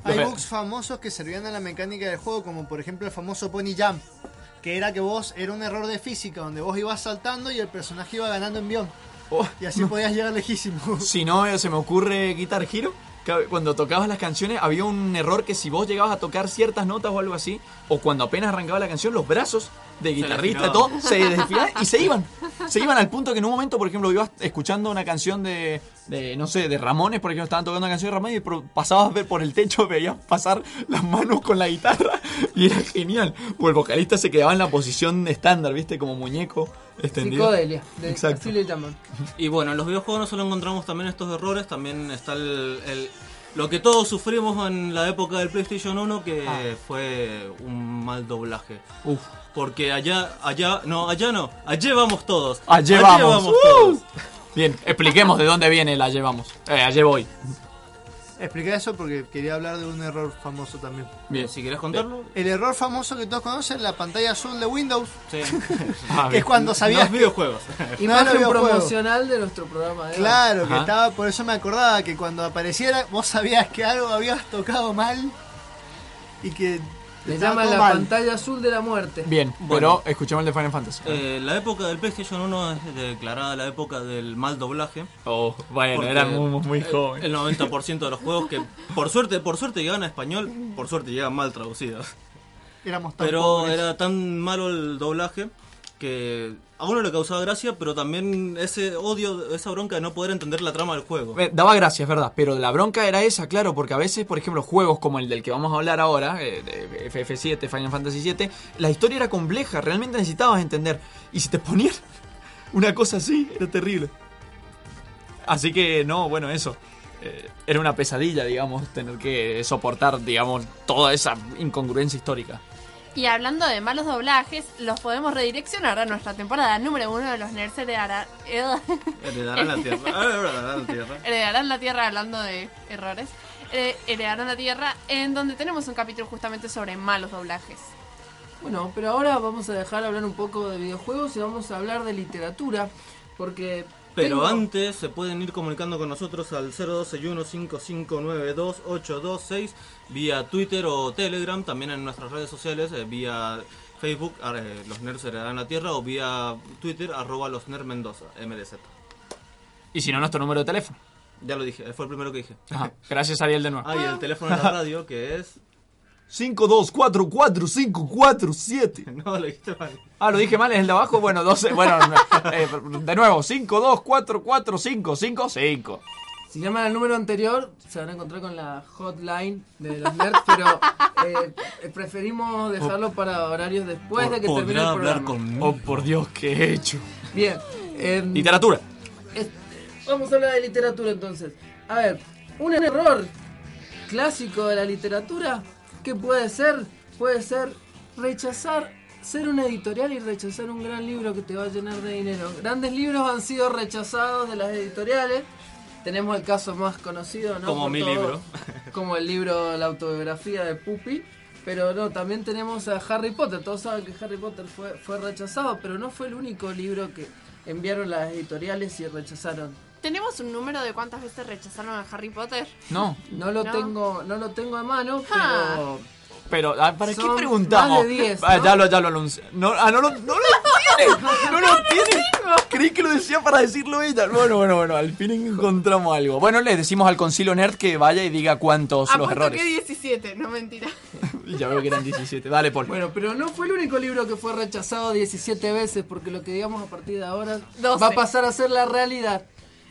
Hay Los- bugs famosos que servían a la mecánica del juego, como por ejemplo el famoso Pony Jump, que era que vos, era un error de física, donde vos ibas saltando y el personaje iba ganando envión. Oh, y así podías llegar lejísimo. Si no, eh, se me ocurre Guitar Hero. que Cuando tocabas las canciones había un error que si vos llegabas a tocar ciertas notas o algo así, o cuando apenas arrancaba la canción, los brazos de guitarrista y todo se desfilaban y se iban. Se iban al punto que en un momento, por ejemplo, ibas escuchando una canción de, de, no sé, de Ramones, por ejemplo, estaban tocando una canción de Ramones y pasabas a ver por el techo, veías pasar las manos con la guitarra y era genial. O el vocalista se quedaba en la posición estándar, ¿viste? Como muñeco extendido. Psicodelia, de- Exacto. así le llaman. Y bueno, en los videojuegos no solo encontramos también estos errores, también está el, el- lo que todos sufrimos en la época del PlayStation 1, que Ah. fue un mal doblaje. Uf. Porque allá, allá, no, allá no, allá vamos todos. Allí vamos. todos. Bien, expliquemos de dónde viene la llevamos. Eh, allí voy. Explica eso porque quería hablar de un error famoso también. Bien, si querés contarlo. El error famoso que todos conocen, la pantalla azul de Windows. Sí. que es cuando sabías. Los videojuegos. Imagen videojuegos. promocional de nuestro programa. hoy. Claro, que Ajá. estaba, por eso me acordaba que cuando apareciera vos sabías que algo habías tocado mal y que Le llaman la mal. pantalla azul de la muerte. Bien, Bueno. pero escuchemos el de Final Fantasy. Eh, la época del PlayStation 1 es declarada la época del mal doblaje. Oh, bueno, eran muy, muy el- jóvenes. El 90% de los juegos que por suerte, por suerte llegan a español, por suerte llegan mal traducidos. Éramos tan Pero pobres. era tan malo el doblaje que a uno le causaba gracia, pero también ese odio, esa bronca de no poder entender la trama del juego. Eh, Daba gracias, verdad, pero la bronca era esa, claro, porque a veces, por ejemplo, juegos como el del que vamos a hablar ahora, eh, de FF7, Final Fantasy VII, la historia era compleja, realmente necesitabas entender. Y si te ponían una cosa así, era terrible. Así que, no, bueno, eso. Eh, era una pesadilla, digamos, tener que soportar, digamos, toda esa incongruencia histórica. Y hablando de malos doblajes, los podemos redireccionar a nuestra temporada número uno de los Nerds heredarán, Heredarán la tierra. Ah, heredarán la tierra. heredarán la Tierra, hablando de errores. Eh, heredarán la Tierra, en donde tenemos un capítulo justamente sobre malos doblajes. Bueno, pero ahora vamos a dejar hablar un poco de videojuegos y vamos a hablar de literatura. Porque. Pero tengo- antes se pueden ir comunicando con nosotros al 012-15592826 vía Twitter o Telegram, también en nuestras redes sociales, eh, vía Facebook, eh, los nerds heredarán la tierra, o vía Twitter, arroba los nerds Mendoza, MDZ. Y si no, nuestro número de teléfono. Ya lo dije, fue el primero que dije. Ajá, gracias Ariel de nuevo. Ah, y el teléfono de la radio que es... 52445447. No, lo dijiste mal. Ah, lo dije mal, es el de abajo. Bueno, 12. Bueno, no, eh, de nuevo, 52445555. Si llaman al número anterior, se van a encontrar con la hotline de los nerds, pero eh, preferimos dejarlo para horarios después de que termine el programa. Oh, por Dios, ¿qué he hecho? Bien. em, Literatura. es- vamos a hablar de literatura entonces. A ver, un error clásico de la literatura, ¿qué puede ser? Puede ser rechazar, ser una editorial y rechazar un gran libro que te va a llenar de dinero. Grandes libros han sido rechazados de las editoriales. Tenemos el caso más conocido, ¿no? Como Por mi libro. Como el libro La autobiografía de Puppy. Pero no, también tenemos a Harry Potter. Todos saben que Harry Potter fue, fue rechazado, pero no fue el único libro que enviaron las editoriales y rechazaron. ¿Tenemos un número de cuántas veces rechazaron a Harry Potter? No. No lo No. tengo, no lo tengo a mano, Ah. pero Pero, ah, ¿para qué Son preguntamos? más de 10, Ah, ¿no? ya lo, ya lo anuncié. No, ah, no, lo- no lo tiene. No lo tiene. Creí que lo decía para decirlo ella. Bueno, bueno, bueno, al fin encontramos algo. Bueno, le decimos al concilio nerd que vaya y diga cuántos los errores. que 17, no mentira. Ya veo que eran 17. Dale, Paul. bueno, pero no fue el único libro que fue rechazado 17 veces, porque lo que digamos a partir de ahora 12. va a pasar a ser la realidad.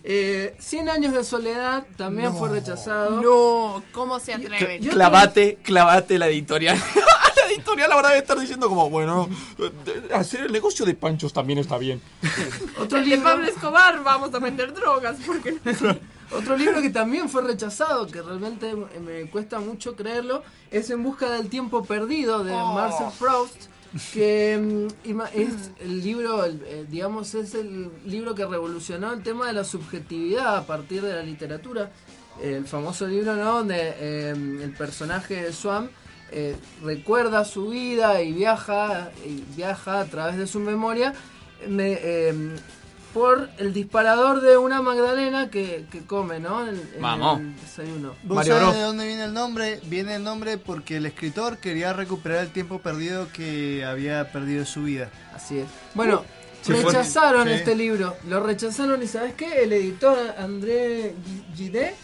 Eh, 100 años de soledad también fue rechazado. No, ¿cómo se atreven? Yo- Clavate, clavate la editorial. la editorial ahora debe estar diciendo como, bueno, eh, hacer el negocio de panchos también está bien. Otro El de libro, Pablo Escobar, vamos a vender drogas. Porque otro libro que también fue rechazado, que realmente me cuesta mucho creerlo, es En busca del tiempo perdido de Oh. Marcel Proust. Que mm, es el libro, eh, digamos, es el libro que revolucionó el tema de la subjetividad a partir de la literatura. El famoso libro, ¿no? Donde eh, el personaje de Swan eh, recuerda su vida y viaja, y viaja a través de su memoria me- eh, por el disparador de una magdalena que, que come, ¿no? En, en Vamos. el desayuno. ¿Vos Mario sabés Bros. de dónde viene el nombre? Viene el nombre porque el escritor quería recuperar el tiempo perdido que había perdido su vida. Así es. Bueno, fue- rechazaron sí. este libro. Lo rechazaron y ¿sabes qué? El editor André Gide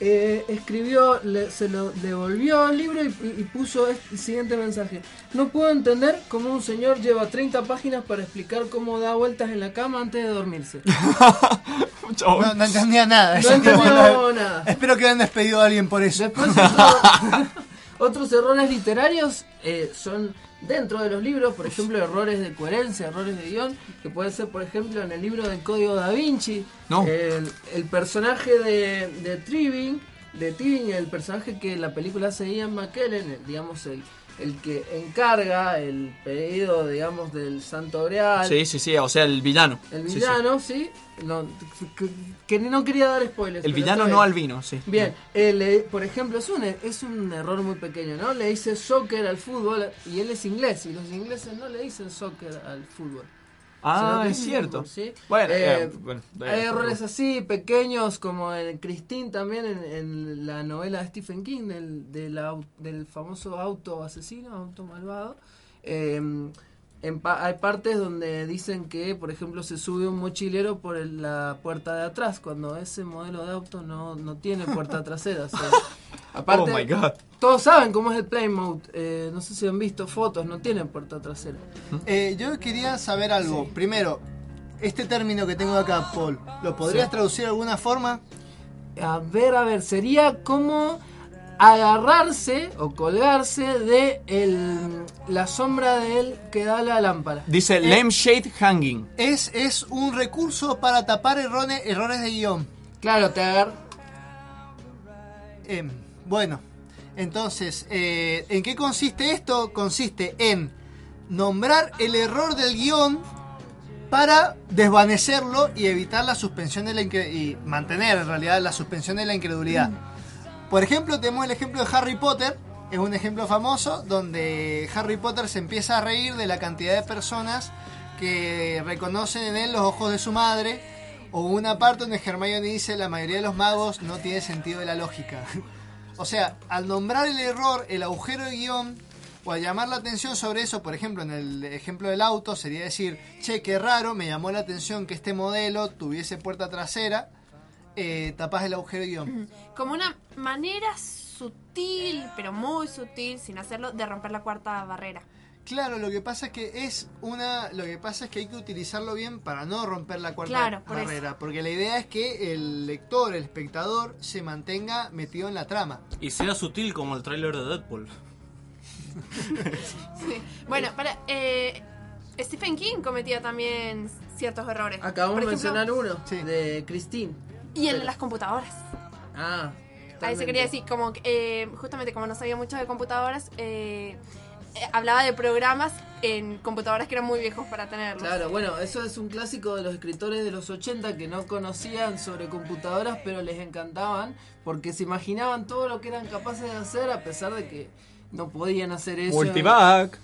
eh, escribió, le- se lo devolvió el libro y, y puso este siguiente mensaje. No puedo entender cómo un señor lleva 30 páginas para explicar cómo da vueltas en la cama antes de dormirse. No, no entendía nada. No entendió nada. Espero que hayan despedido a alguien por eso. Después otro- otros errores literarios eh, son dentro de los libros, por ejemplo, errores de coherencia, errores de guion, que puede ser, por ejemplo, en el libro del Código Da Vinci, No. el, el personaje de, de Tubing, de Tubing, el personaje que en la película hace Ian McKellen, el- digamos el, el que encarga el pedido, digamos, del Santo Grial. Sí, sí, sí, o sea, el villano. El sí. villano, sí. No, que, que no quería dar spoilers. El villano no al vino, sí. Bien, él, le- por ejemplo, es un, es un error muy pequeño, ¿no? Le dice soccer al fútbol y él es inglés y los ingleses no le dicen soccer al fútbol. Ah, es cierto. ¿sí? Bueno, Eh, eh, bueno, hay errores así pequeños como en Christine también en, en la novela de Stephen King del, del, famoso auto asesino, auto malvado. Eh, en pa- hay partes donde dicen que, por ejemplo, se sube un mochilero por el- la puerta de atrás, cuando ese modelo de auto no, no tiene puerta trasera. o sea, aparte, Oh my God. Todos saben cómo es el Play Mode. eh, no sé si han visto fotos, no tiene puerta trasera. Eh, yo quería saber algo. Primero, este término que tengo acá, Paul, ¿lo podrías Sí. traducir de alguna forma? A ver, a ver, sería como agarrarse o colgarse de el, la sombra de él que da la lámpara. Dice Eh, lampshade hanging. Es, es un recurso para tapar errores, errores de guion. Claro, te. Em, bueno, entonces, eh, ¿en qué consiste esto? Consiste en nombrar el error del guion para desvanecerlo y evitar la suspensión de la y mantener en realidad la suspensión de la incredulidad. Por ejemplo, tenemos el ejemplo de Harry Potter, es un ejemplo famoso donde Harry Potter se empieza a reír de la cantidad de personas que reconocen en él los ojos de su madre, o una parte donde Hermione dice la mayoría de los magos no tiene sentido de la lógica. o sea, al nombrar el error, el agujero de guion, o al llamar la atención sobre eso, por ejemplo, en el ejemplo del auto, sería decir, che, qué raro, me llamó la atención que este modelo tuviese puerta trasera, eh, tapás el agujero de guion. Como una manera sutil, pero muy sutil, sin hacerlo, de romper la cuarta barrera. Claro, lo que pasa es que es una, lo que pasa es que hay que utilizarlo bien para no romper la cuarta Claro, por barrera, porque la idea es que el lector, el espectador, se mantenga metido en la trama. Y sea sutil como el tráiler de Deadpool. Sí. Bueno, para, eh, Stephen King cometía también ciertos errores. Acabamos de mencionar uno, de Christine. Y en Pero- las computadoras. Ah, Ahí se quería decir, como que, eh, justamente como no sabía mucho de computadoras, eh, hablaba de programas en computadoras que eran muy viejos para tenerlos. Claro, bueno, eso es un clásico de los escritores de los 80 que no conocían sobre computadoras, pero les encantaban porque se imaginaban todo lo que eran capaces de hacer a pesar de que no podían hacer eso. Multivac.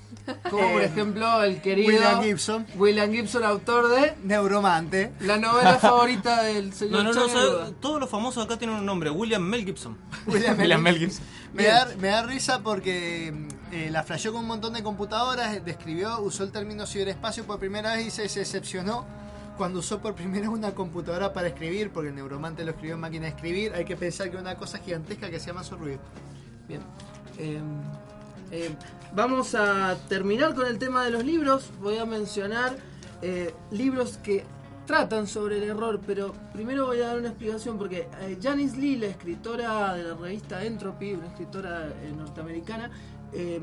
Como por Eh, ejemplo el querido William Gibson. William Gibson, autor de Neuromante. la novela favorita del No, señor no, no, Chang sabe- todos los famosos acá tienen un nombre, William Mel Gibson. William William Mel Gibson. Me da, me da risa porque eh, la flasheó con un montón de computadoras, describió, usó el término ciberespacio por primera vez y se, se decepcionó cuando usó por primera vez una computadora para escribir, porque el neuromante lo escribió en máquina de escribir. Hay que pensar que una cosa gigantesca que se llama su ruido. Bien. Eh, eh, vamos a terminar con el tema de los libros. Voy a mencionar eh, libros que tratan sobre el error, pero primero voy a dar una explicación porque eh, Janice Lee, la escritora de la revista Entropy, una escritora norteamericana, eh,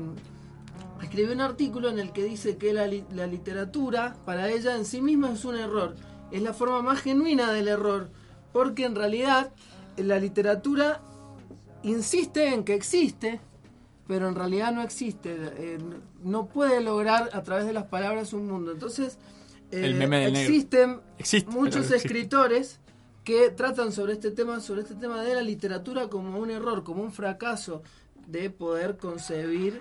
escribió un artículo en el que dice que la, li- la literatura para ella en sí misma es un error. Es la forma más genuina del error, porque en realidad eh, la literatura insiste en que existe, pero en realidad no existe. eh, no puede lograr a través de las palabras un mundo. Entonces, eh, El meme existen Existe, muchos existe. escritores que tratan sobre este tema, sobre este tema de la literatura como un error, como un fracaso de poder concebir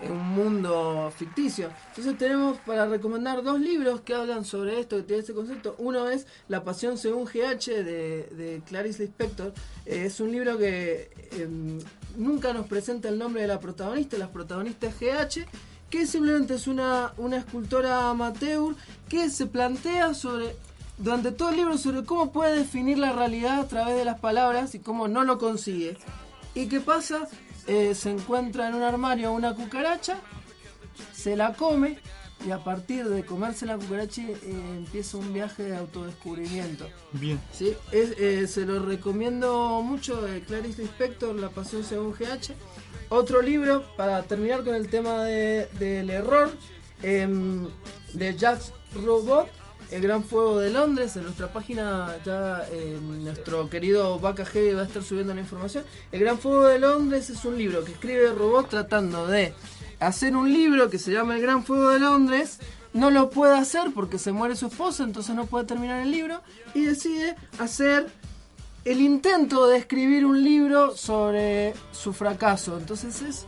un mundo ficticio. Entonces tenemos para recomendar dos libros que hablan sobre esto, que tiene este concepto. Uno es La Pasión según GH de, de Clarice Lispector. Eh, es un libro que em, nunca nos presenta el nombre de la protagonista. La protagonista es GH, que simplemente es una, una escultora amateur que se plantea sobre durante todo el libro sobre cómo puede definir la realidad a través de las palabras y cómo no lo consigue. ¿Y qué pasa? Eh, se encuentra en un armario una cucaracha, se la come y a partir de comerse la cucaracha eh, empieza un viaje de autodescubrimiento. Bien. Sí, es, eh, se lo recomiendo mucho de Clarice Lispector, La Pasión según GH. Otro libro, para terminar con el tema de- del error, em, de Jacques Robot, El Gran Fuego de Londres. En nuestra página ya em, nuestro querido Vaca Heavy va a estar subiendo la información. El Gran Fuego de Londres es un libro que escribe Robot tratando de hacer un libro que se llama El Gran Fuego de Londres. No lo puede hacer porque se muere su esposa, entonces no puede terminar el libro. Y decide hacer el intento de escribir un libro sobre su fracaso. Entonces es,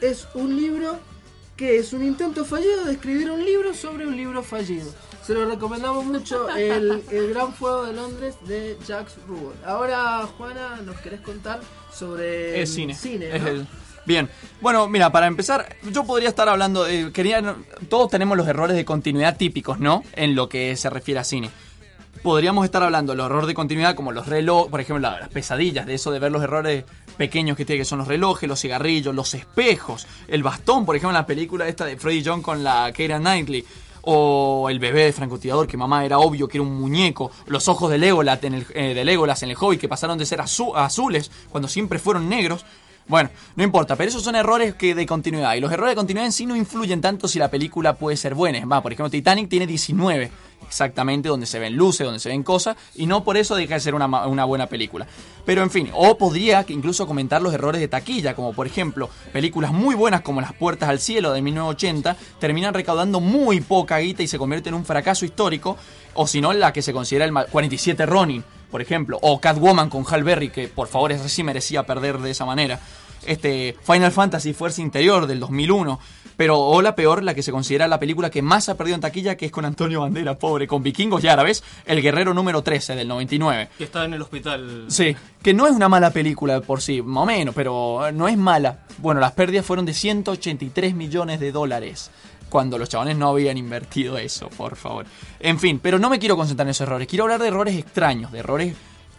es un libro que es un intento fallido de escribir un libro sobre un libro fallido. Se lo recomendamos mucho, el, el Gran Fuego de Londres de Jacques Rougon. Ahora, Juana, ¿nos querés contar sobre Es cine. cine Es ¿no? el- Bien, bueno, mira, para empezar, yo podría estar hablando, de, quería, todos tenemos los errores de continuidad típicos, ¿no? En lo que se refiere a cine. Podríamos estar hablando del error de continuidad como los relojes, por ejemplo, la- las pesadillas, de eso de ver los errores pequeños que tiene, que son los relojes, los cigarrillos, los espejos, el bastón, por ejemplo, en la película esta de Freddie John con la Keira Knightley, o el bebé de francotirador, que mamá era obvio que era un muñeco, los ojos de Legolas en el, eh, de Legolas en el Hobbit, que pasaron de ser azu- azules cuando siempre fueron negros. Bueno, no importa, pero esos son errores que de continuidad. Y los errores de continuidad en sí no influyen tanto si la película puede ser buena. Va, por ejemplo, Titanic tiene 19, exactamente, donde se ven luces, donde se ven cosas, y no por eso deja de ser una, una buena película. Pero en fin, o podría incluso comentar los errores de taquilla, como por ejemplo, películas muy buenas como Las Puertas al Cielo de 1980 terminan recaudando muy poca guita y se convierte en un fracaso histórico, o si no, la que se considera el ma- 47 Ronin, por ejemplo, o Catwoman con Hal Berry, que por favor esa sí merecía perder de esa manera. Este, Final Fantasy Fuerza Interior del 2001, pero o la peor, la que se considera la película que más ha perdido en taquilla, que es con Antonio Banderas, pobre, con vikingos y árabes, El Guerrero número 13 del 99. Que está en el hospital. Sí, que no es una mala película por sí, más o menos, pero no es mala. Bueno, las pérdidas fueron de 183 millones de dólares. Cuando los chabones no habían invertido eso, por favor. En fin, pero no me quiero concentrar en esos errores. Quiero hablar de errores extraños, de errores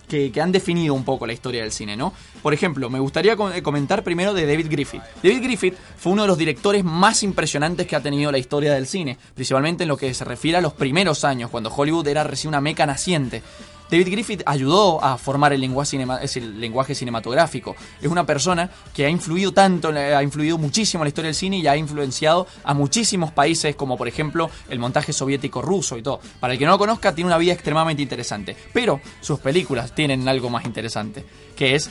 que, han definido un poco la historia del cine, ¿no? Por ejemplo, me gustaría eh, comentar primero de David Griffith. David Griffith fue uno de los directores más impresionantes que ha tenido la historia del cine, principalmente en lo que se refiere a los primeros años, cuando Hollywood era recién una meca naciente. David Griffith ayudó a formar el lenguaje, cinematográfico. Es una persona que ha influido tanto, ha influido muchísimo en la historia del cine y ha influenciado a muchísimos países, como por ejemplo el montaje soviético ruso y todo. Para el que no lo conozca, tiene una vida extremadamente interesante. Pero sus películas tienen algo más interesante, que es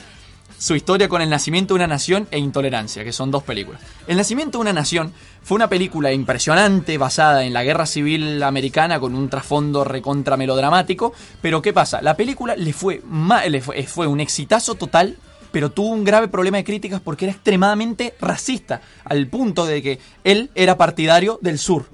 su historia con El nacimiento de una nación e Intolerancia, que son dos películas. El nacimiento de una nación fue una película impresionante basada en la guerra civil americana con un trasfondo recontra melodramático, pero ¿qué pasa? La película le fue, le fue un exitazo total, pero tuvo un grave problema de críticas porque era extremadamente racista, al punto de que él era partidario del sur.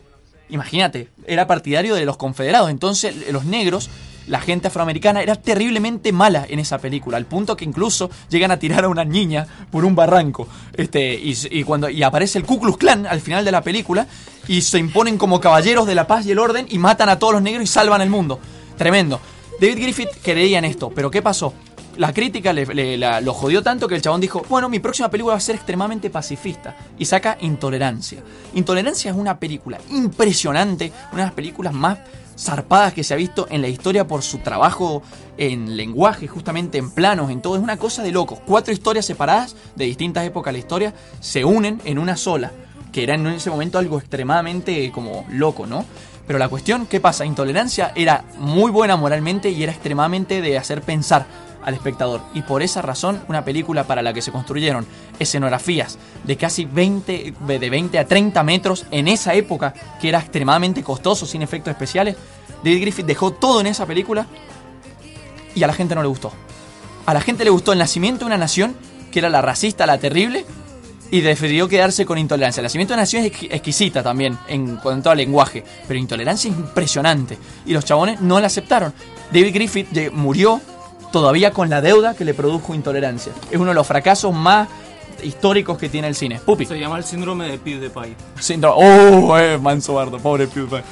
Imagínate, era partidario de los confederados, entonces los negros la gente afroamericana era terriblemente mala en esa película, al punto que incluso llegan a tirar a una niña por un barranco. Este, y, cuando y aparece el Ku Klux Klan al final de la película y se imponen como caballeros de la paz y el orden y matan a todos los negros y salvan el mundo. Tremendo. David Griffith creía en esto, pero ¿qué pasó? La crítica lo jodió tanto que el chabón dijo, bueno, mi próxima película va a ser extremadamente pacifista. Y saca Intolerancia. Intolerancia es una película impresionante, una de las películas más zarpadas que se ha visto en la historia por su trabajo en lenguaje, justamente en planos, en todo. Es una cosa de locos. Cuatro historias separadas de distintas épocas de la historia se unen en una sola, que era en ese momento algo extremadamente como loco, ¿no? Pero la cuestión, ¿qué pasa? Intolerancia era muy buena moralmente y era extremadamente de hacer pensar al espectador. Y por esa razón, una película para la que se construyeron escenografías de casi 20, de 20 a 30 metros en esa época, que era extremadamente costoso, sin efectos especiales, David Griffith dejó todo en esa película y a la gente no le gustó. A la gente le gustó el nacimiento de una nación, que era la racista, la terrible, y decidió quedarse con intolerancia. El nacimiento de una nación es exqui- exquisita también en cuanto al lenguaje, pero intolerancia es impresionante. Y los chabones no la aceptaron. David Griffith murió todavía con la deuda que le produjo intolerancia. Es uno de los fracasos más históricos que tiene el cine. Pupi. Se llama el síndrome de PewDiePie. Síndrome- Oh, eh, manso bardo, pobre PewDiePie.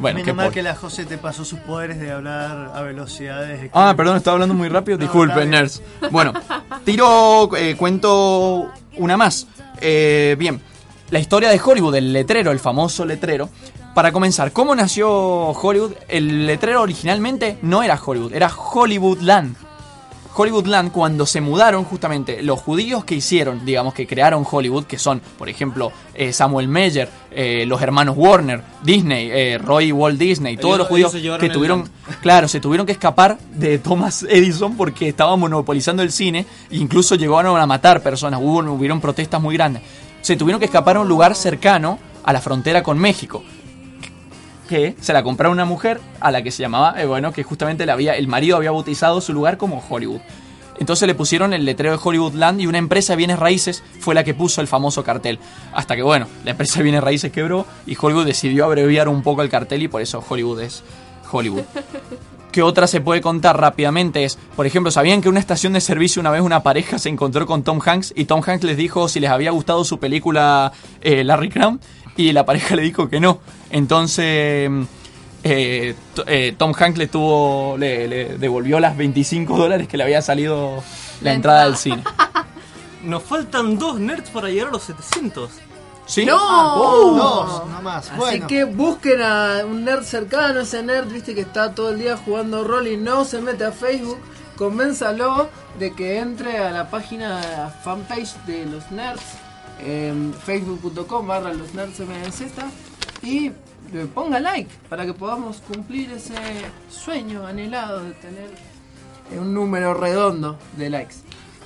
Bueno, qué Menos mal pobre. que la José te pasó sus poderes de hablar a velocidades. Ah, perdón, estaba hablando muy rápido. No, Disculpen, nerds. Bueno, tiro, eh, cuento una más. Eh, bien, la historia de Hollywood, el letrero, el famoso letrero. Para comenzar, ¿cómo nació Hollywood? El letrero originalmente no era Hollywood, era Hollywoodland. Hollywoodland, cuando se mudaron justamente los judíos que hicieron, digamos, que crearon Hollywood, que son, por ejemplo, eh, Samuel Meyer, eh, los hermanos Warner, Disney, eh, Roy Walt Disney, todos Ellos- los judíos que tuvieron, land. claro, se tuvieron que escapar de Thomas Edison porque estaba monopolizando el cine e incluso llegaron a matar personas, hubo, hubieron protestas muy grandes. se tuvieron que escapar a un lugar cercano a la frontera con México. Que se la compraron una mujer a la que se llamaba, eh, bueno, que justamente le había, el marido había bautizado su lugar como Hollywood. Entonces le pusieron el letrero de Hollywoodland y una empresa de bienes raíces fue la que puso el famoso cartel. Hasta que, bueno, la empresa de bienes raíces quebró y Hollywood decidió abreviar un poco el cartel y por eso Hollywood es Hollywood. ¿Qué otra se puede contar rápidamente? Es, por ejemplo, ¿sabían que en una estación de servicio una vez una pareja se encontró con Tom Hanks y Tom Hanks les dijo si les había gustado su película eh, Larry Crown? Y la pareja le dijo que no. Entonces, eh, eh, Tom Hanks le tuvo, le, le devolvió las 25 dólares que le había salido la entrada al cine. Nos faltan dos nerds para llegar a los 700. ¿Sí? ¡No! Oh, Dos. Así Bueno. que busquen a un nerd cercano, ese nerd, viste, que está todo el día jugando rol y no se mete a Facebook. Convénzalo de que entre a la página fanpage de los nerds, en facebook.com barra los nerds y le ponga like para que podamos cumplir ese sueño anhelado de tener eh, un número redondo de likes.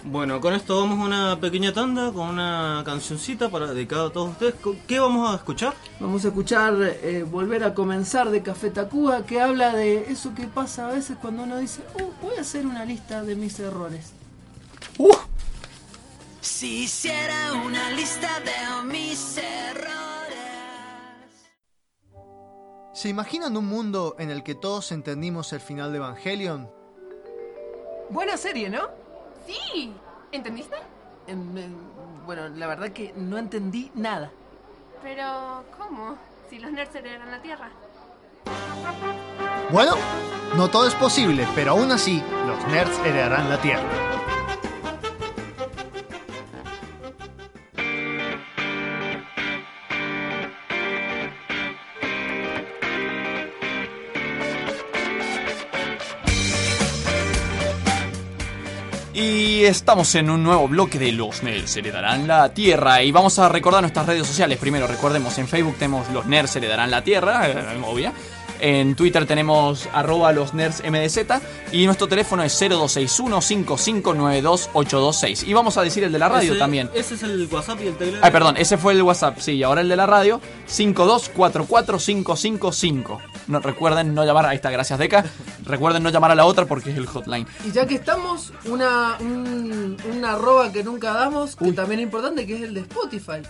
Bueno, con esto vamos a una pequeña tanda con una cancioncita para dedicada a todos ustedes. ¿Con- ¿Qué vamos a escuchar? Vamos a escuchar eh, Volver a comenzar de Café Tacuba que habla de eso que pasa a veces cuando uno dice, "Uh, voy a hacer una lista de mis errores. Si hiciera una lista de mis errores. ¿Se imaginan un mundo en el que todos entendimos el final de Evangelion? Buena serie, ¿no? Sí. ¿Entendiste? Em, em, bueno, la verdad que no entendí nada. Pero, ¿cómo? Si los nerds heredan la Tierra. Bueno, no todo es posible, pero aún así, los nerds heredarán la Tierra. Y estamos en un nuevo bloque de Los Nerds Heredarán la Tierra. Y vamos a recordar nuestras redes sociales. Primero, recordemos, en Facebook tenemos Los Nerds Heredarán la Tierra, eh, obvia. En Twitter tenemos arroba los nerds MDZ. Y nuestro teléfono es 0261-5592-826. Y vamos a decir el de la radio Ese- también. Ese es el WhatsApp y el Telegram. Ay, perdón, ese fue el WhatsApp, sí, y ahora el de la radio, 5244555. No, recuerden no llamar, ahí está, gracias Deca. Recuerden no llamar a la otra porque es el hotline. Y ya que estamos, una, un, una arroba que nunca damos, que también es importante, que es el de Spotify.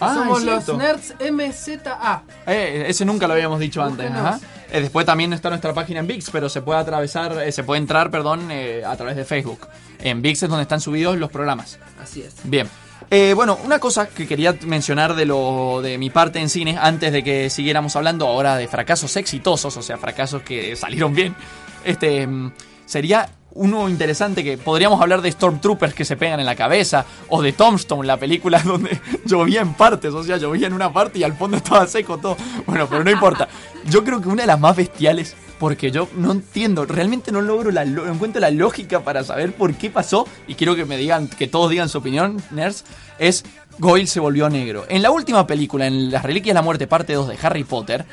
Ah, somos los. Nerds MZA. Eh, ese nunca lo habíamos dicho antes. Ajá. Eh, después también está nuestra página en VIX, pero se puede atravesar, eh, se puede entrar, perdón, eh, a través de Facebook. En VIX es donde están subidos los programas. Así es. Bien. Eh, bueno, una cosa que quería mencionar de lo de mi parte en cine, antes de que siguiéramos hablando ahora de fracasos exitosos, o sea, fracasos que salieron bien, este mm, sería uno interesante que podríamos hablar de Stormtroopers que se pegan en la cabeza, o de Tombstone, la película donde llovía en partes, o sea, llovía en una parte y al fondo estaba seco todo. Bueno, pero no importa. Yo creo que una de las más bestiales, porque yo no entiendo, realmente no logro la, encuentro la lógica para saber por qué pasó, y quiero que me digan, que todos digan su opinión, nerds, es Goyle se volvió negro. En la última película, en Las Reliquias de la Muerte, parte 2 de Harry Potter,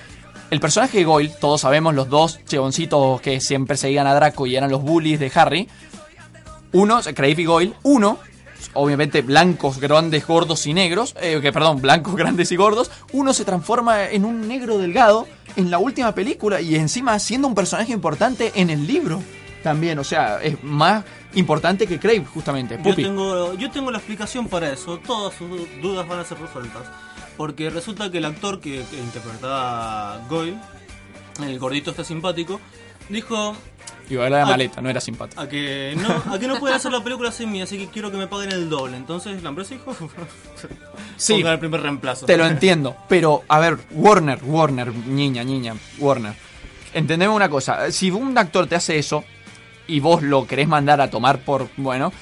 el personaje de Goyle, todos sabemos, los dos chevoncitos que siempre seguían a Draco y eran los bullies de Harry, uno, Crave y Goyle, uno, obviamente blancos, grandes, gordos y negros, eh, que perdón, blancos, grandes y gordos, uno se transforma en un negro delgado en la última película y encima siendo un personaje importante en el libro también, o sea, es más importante que Crave justamente. Yo tengo, yo tengo la explicación para eso. Todas sus dudas van a ser resueltas. Porque resulta que el actor que, que interpretaba a Goyle, el gordito este simpático, dijo Y baila de maleta, no era simpático. a que no, a que no pueden hacer la película sin mí, así que quiero que me paguen el doble. Entonces la empresa dijo, Sí. el primer reemplazo. Te lo entiendo, pero a ver, Warner, Warner, niña, niña, Warner. Entendeme una cosa, si un actor te hace eso y vos lo querés mandar a tomar por, bueno,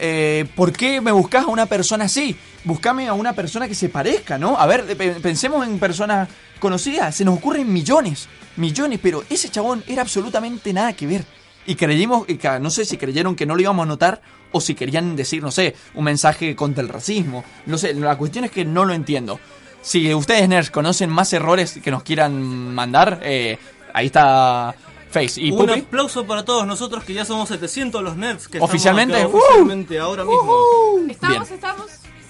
eh, ¿por qué me buscás a una persona así? Buscame a una persona que se parezca, ¿no? A ver, pe- pensemos en personas conocidas, se nos ocurren millones, millones, pero ese chabón era absolutamente nada que ver. Y creímos, no sé si creyeron que no lo íbamos a notar o si querían decir, no sé, un mensaje contra el racismo. No sé, la cuestión es que no lo entiendo. Si ustedes, nerds, conocen más errores que nos quieran mandar, eh, ahí está Face. ¿Y Un Pupi? aplauso para todos nosotros que ya somos 700 los nerds que ¿Oficialmente? estamos acá ¡Uh! oficialmente ahora mismo. ¿Estamos? ¿Estamos?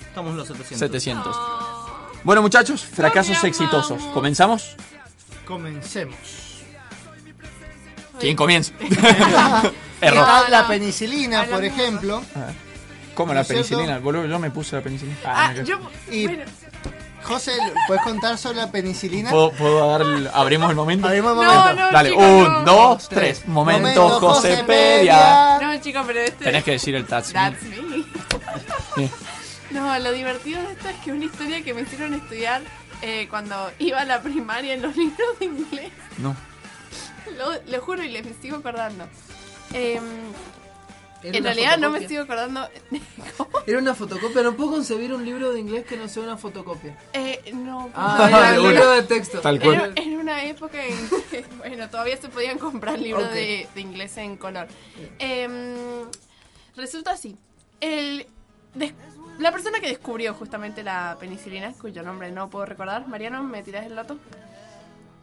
Estamos en los 700. 700. Bueno, muchachos, fracasos exitosos. ¿Comenzamos? Comencemos. ¿Quién comienza? Error. La penicilina, por ejemplo. ¿Cómo ¿No la penicilina? Boludo, yo me puse la penicilina. Ah, no, yo. Y- Bueno, José, ¿puedes contar sobre la penicilina? ¿Puedo, puedo dar el- abrimos el momento? Abrimos el No, momento. no, Dale, chicos, un, no. dos, tres. Momento, Momento Josepedia. no, chicos, pero este. Tenés que decir el touch. That's me. Sí. No, lo divertido de esto es que una historia que me hicieron estudiar eh, cuando iba a la primaria en los libros de inglés. No. Lo, lo juro y les sigo acordando. Em, Era en realidad no me sigo acordando. Era una fotocopia, no puedo concebir un libro de inglés que no sea una fotocopia. Eh, no. Ah, era libro de texto. Tal cual. Era en una época en que, bueno, todavía se podían comprar libros de, de inglés en color. Em, resulta así. El, la persona que descubrió justamente la penicilina, cuyo nombre no puedo recordar, Mariano, ¿me tirás el dato?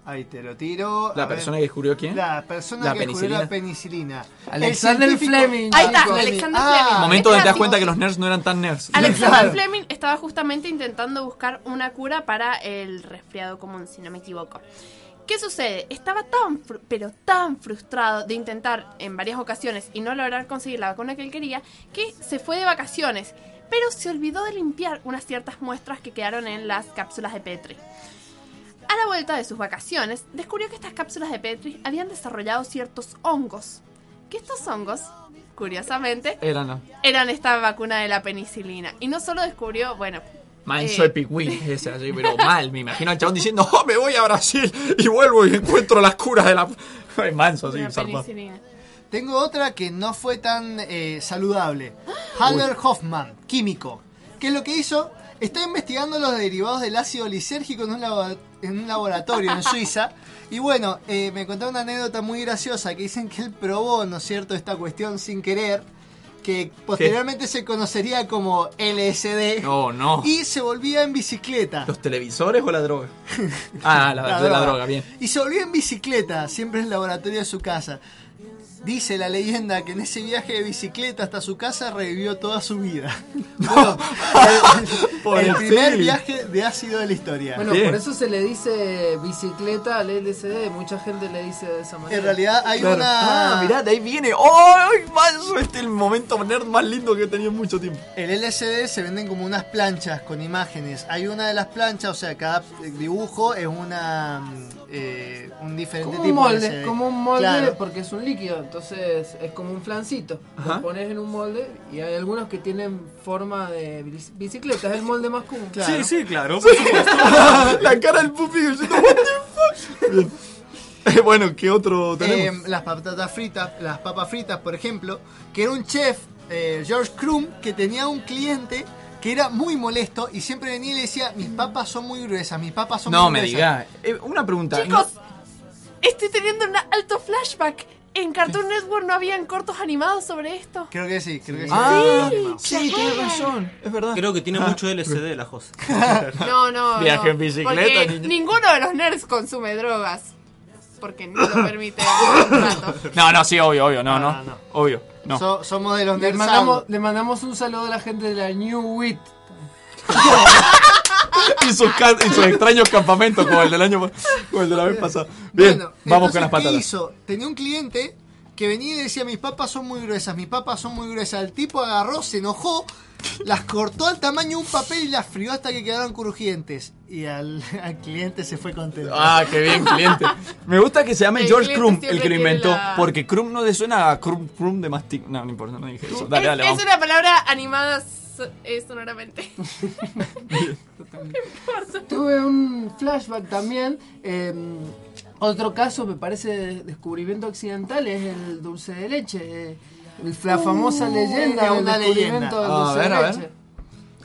Ahí te lo tiro. ¿La A ver. persona que descubrió quién? La persona La que descubrió la penicilina. Alexander científico- Fleming. Ahí está. Alexander Ah, Fleming. Momento donde te das cuenta que los nerds no eran tan nerds. Alexander Claro. Fleming estaba justamente intentando buscar una cura para el resfriado común, si no me equivoco. ¿Qué sucede? Estaba tan, pero tan frustrado de intentar en varias ocasiones y no lograr conseguir la vacuna que él quería, que se fue de vacaciones, pero se olvidó de limpiar unas ciertas muestras que quedaron en las cápsulas de Petri. A la vuelta de sus vacaciones, descubrió que estas cápsulas de Petri habían desarrollado ciertos hongos. Que estos hongos, curiosamente, Era no. eran esta vacuna de la penicilina. Y no solo descubrió, bueno, Manso Eh. Epic Win, ese así, pero mal. Me imagino al chabón diciendo, oh, me voy a Brasil y vuelvo y encuentro las curas de la. Manso, así. Tengo otra que no fue tan eh, saludable. Haller Hoffman, químico. ¿Qué es lo que hizo? Está investigando los derivados del ácido lisérgico en un, labo- en un laboratorio en Suiza. Y bueno, eh, me contó una anécdota muy graciosa que dicen que él probó, ¿no es cierto?, esta cuestión sin querer, que posteriormente se conocería como LSD. No, no. Y se volvía en bicicleta. ¿Los televisores o la droga? Ah, la, de la droga, bien. Y se volvió en bicicleta, siempre en el laboratorio de su casa. Dice la leyenda que en ese viaje de bicicleta hasta su casa revivió toda su vida. Bueno, el, el primer viaje de ácido de la historia. Bueno, Bien. por eso se le dice bicicleta al LCD. Mucha gente le dice de esa manera. en realidad hay Claro. una... Ah, mirá, de ahí viene. ¡Ay, Manso! Este es el momento nerd más lindo que he tenido en mucho tiempo. El LCD se venden como unas planchas con imágenes. Hay una de las planchas, o sea, cada dibujo es una eh, un diferente Como un tipo de molde, como un molde Claro. porque es un líquido, entonces es como un flancito. Ajá. Lo pones en un molde y hay algunos que tienen forma de bici- bicicleta, es el molde más común. Claro. Sí, sí, claro. la cara del pupi diciendo, what the fuck. Bien. Eh, bueno, ¿qué otro tenemos? Eh, las patatas fritas, las papas fritas, por ejemplo, que era un chef, eh, George Krum, que tenía un cliente que era muy molesto y siempre venía y le decía, mis papas son muy gruesas, mis papas son no muy me gruesas. digas. Eh, una pregunta. Chicos, estoy teniendo un alto flashback. En Cartoon Network no habían cortos animados sobre esto. Creo que sí, creo que sí. Ah, ¿se sí, tienes razón. Es verdad. Creo que tiene mucho LCD la Jose. No, no. Viaje no, en bicicleta, Porque niño. ninguno de los nerds consume drogas. Porque no lo permite el contrato. No, no, sí, obvio, obvio. No, no. No, no. Obvio. No. So- somos de los Le nerds mandamos, le mandamos un saludo a la gente de la New Wit. y, sus ca- y sus extraños campamentos, como el del año como el de la vez pasada. Bien, Bueno, vamos con las patatas. ¿Qué hizo? Tenía un cliente que venía y decía, mis papas son muy gruesas, mis papas son muy gruesas. El tipo agarró, se enojó, las cortó al tamaño de un papel y las frió hasta que quedaron crujientes. Y al, al cliente se fue contento. Ah, qué bien, cliente. Me gusta que se llame El George Krum el que lo quiere inventó. la- Porque Krum no le suena a Krum, Krum de mastic. No, no importa, no dije eso. Dale, es, dale, es vamos. una palabra animada so- eh, sonoramente. Tuve un flashback también. eh, otro caso, me parece, de descubrimiento accidental es el dulce de leche. eh, la famosa leyenda es del una descubrimiento del leyenda. dulce A ver, de a ver. leche.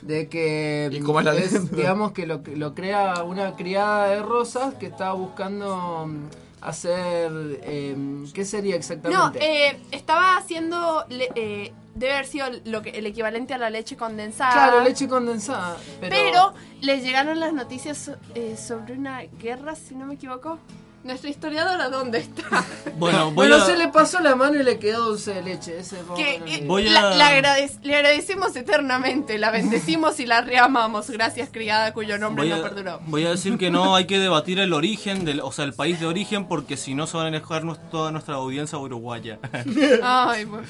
De que ¿Y cómo es la leyenda? digamos que lo, lo crea una criada de rosas que estaba buscando mm, hacer eh, ¿qué sería No, exactamente? eh, estaba haciendo. le- eh, debe haber sido lo que, el equivalente a la leche condensada. claro, leche condensada. Pero, Pero les llegaron las noticias so- eh, sobre una guerra, si no me equivoco. Nuestra historiadora, ¿dónde está? Bueno, voy Bueno, a... se le pasó la mano y le quedó dulce de leche. Ese Que, eh, Voy a- la, la agradec- le agradecemos eternamente, la bendecimos y la reamamos. Gracias, criada, cuyo nombre Voy no a, perduró. voy a decir que no hay que debatir el origen, del, o sea, el país de origen, porque si no se van a enojar toda nuestra audiencia uruguaya. Ay, buen,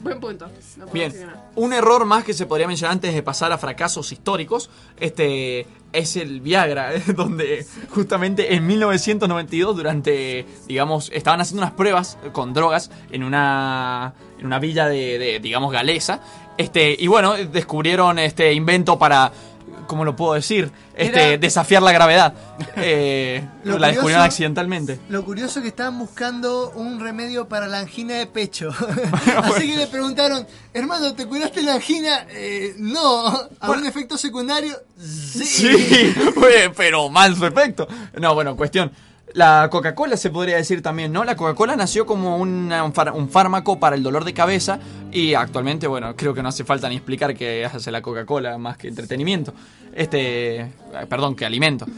buen punto. No Bien, un error más que se podría mencionar antes de pasar a fracasos históricos, este es el Viagra, donde justamente en 1992 durante, digamos, estaban haciendo unas pruebas con drogas en una en una villa de, de, digamos galesa, este y bueno, descubrieron este invento para ¿cómo lo puedo decir? Este, Era- desafiar la gravedad. Eh, Lo la descubrieron curioso- accidentalmente. Lo curioso es que estaban buscando un remedio para la angina de pecho. Así que le preguntaron, hermano, ¿te curaste la angina? Eh, no. ¿Algún efecto secundario? Sí. Sí, pero mal su efecto. No, bueno, cuestión. La Coca-Cola se podría decir también, ¿no? La Coca-Cola nació como una- un, far- un fármaco para el dolor de cabeza y actualmente, bueno, creo que no hace falta ni explicar qué hace la Coca-Cola más que entretenimiento. Este, eh, perdón, que alimento.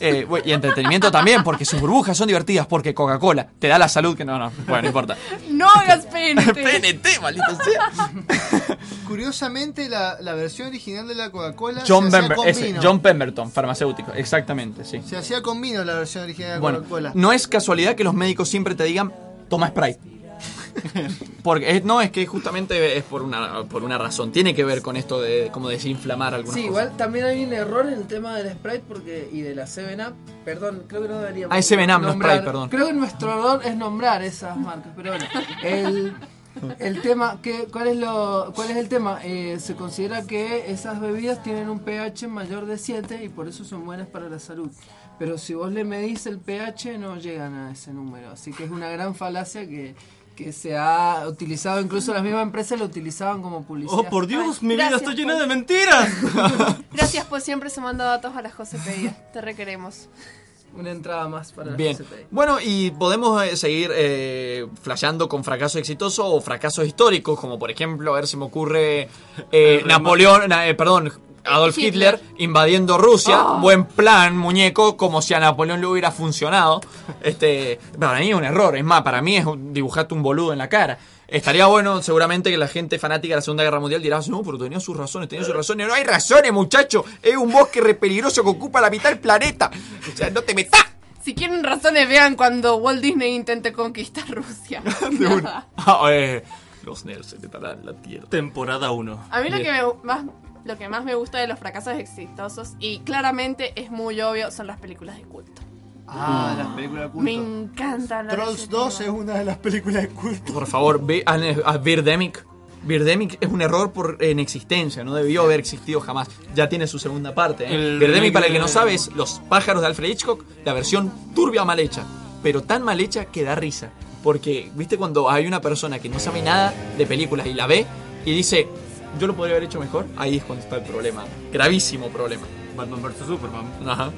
Eh, y entretenimiento también, porque sus burbujas son divertidas, porque Coca-Cola te da la salud que no, no, bueno, no importa. No hagas PNT. PNT, maldito sea. Curiosamente, la, la versión original de la Coca-Cola John, se hacía Pember- con ese, vino. John Pemberton, farmacéutico, exactamente, sí. Se hacía con vino la versión original Bueno, Coca-Cola. no es casualidad que los médicos siempre te digan, toma Sprite. Porque es- no, es que justamente es por una, por una razón. Tiene que ver con esto de como desinflamar algunas Sí, cosas. igual también hay un error en el tema del Sprite porque y de la 7-Up. Perdón, creo que no deberíamos. Ah, es 7-Up, no Sprite, perdón. Creo que nuestro error es nombrar esas marcas, pero bueno. El, el tema, que, ¿cuál, es lo, ¿cuál es el tema? Eh, se considera que esas bebidas tienen un pH mayor de 7 y por eso son buenas para la salud. Pero si vos le medís el pH no llegan a ese número. Así que es una gran falacia que, que se ha utilizado, incluso las mismas empresas lo utilizaban como publicidad. Oh, por Dios, Ay, mi vida está llena de mentiras. Gracias por siempre sumando datos a la Josepedia. Te requeremos. Una entrada más para la Bien. Bueno, y podemos eh, seguir eh, flasheando con fracasos exitosos o fracasos históricos, como por ejemplo, a ver si me ocurre eh, Napoleón, na- eh, perdón, Adolf Hitler. Hitler. invadiendo Rusia. Oh. Buen plan, muñeco, como si a Napoleón le hubiera funcionado. Este, para mí es un error, es más, para mí es un- dibujarte un boludo en la cara. Estaría bueno, seguramente, que la gente fanática de la Segunda Guerra Mundial dirá, no, pero tenía sus razones, tenía sus razones. No hay razones, muchacho. Es un bosque re peligroso que ocupa la mitad del planeta. O sea, no te metas. Si quieren razones, vean cuando Walt Disney intente conquistar Rusia. Ah, eh, los nerds se la tierra. Temporada 1. A mí lo que, me, más, lo que más me gusta de los fracasos exitosos, y claramente es muy obvio, son las películas de culto. Ah, las películas de culto. Me encantan las Trolls 2 es una de las películas de culto. Por favor, ve a, a Birdemic. Birdemic es un error por en existencia, no debió haber existido jamás. Ya tiene su segunda parte. ¿eh? El Birdemic, para el que no sabe, es Los pájaros de Alfred Hitchcock, la versión turbia mal hecha. Pero tan mal hecha que da risa. Porque, ¿viste cuando hay una persona que no sabe nada de películas y la ve y dice, yo lo podría haber hecho mejor? Ahí es cuando está el problema. Gravísimo problema. Batman vs Superman. Ajá.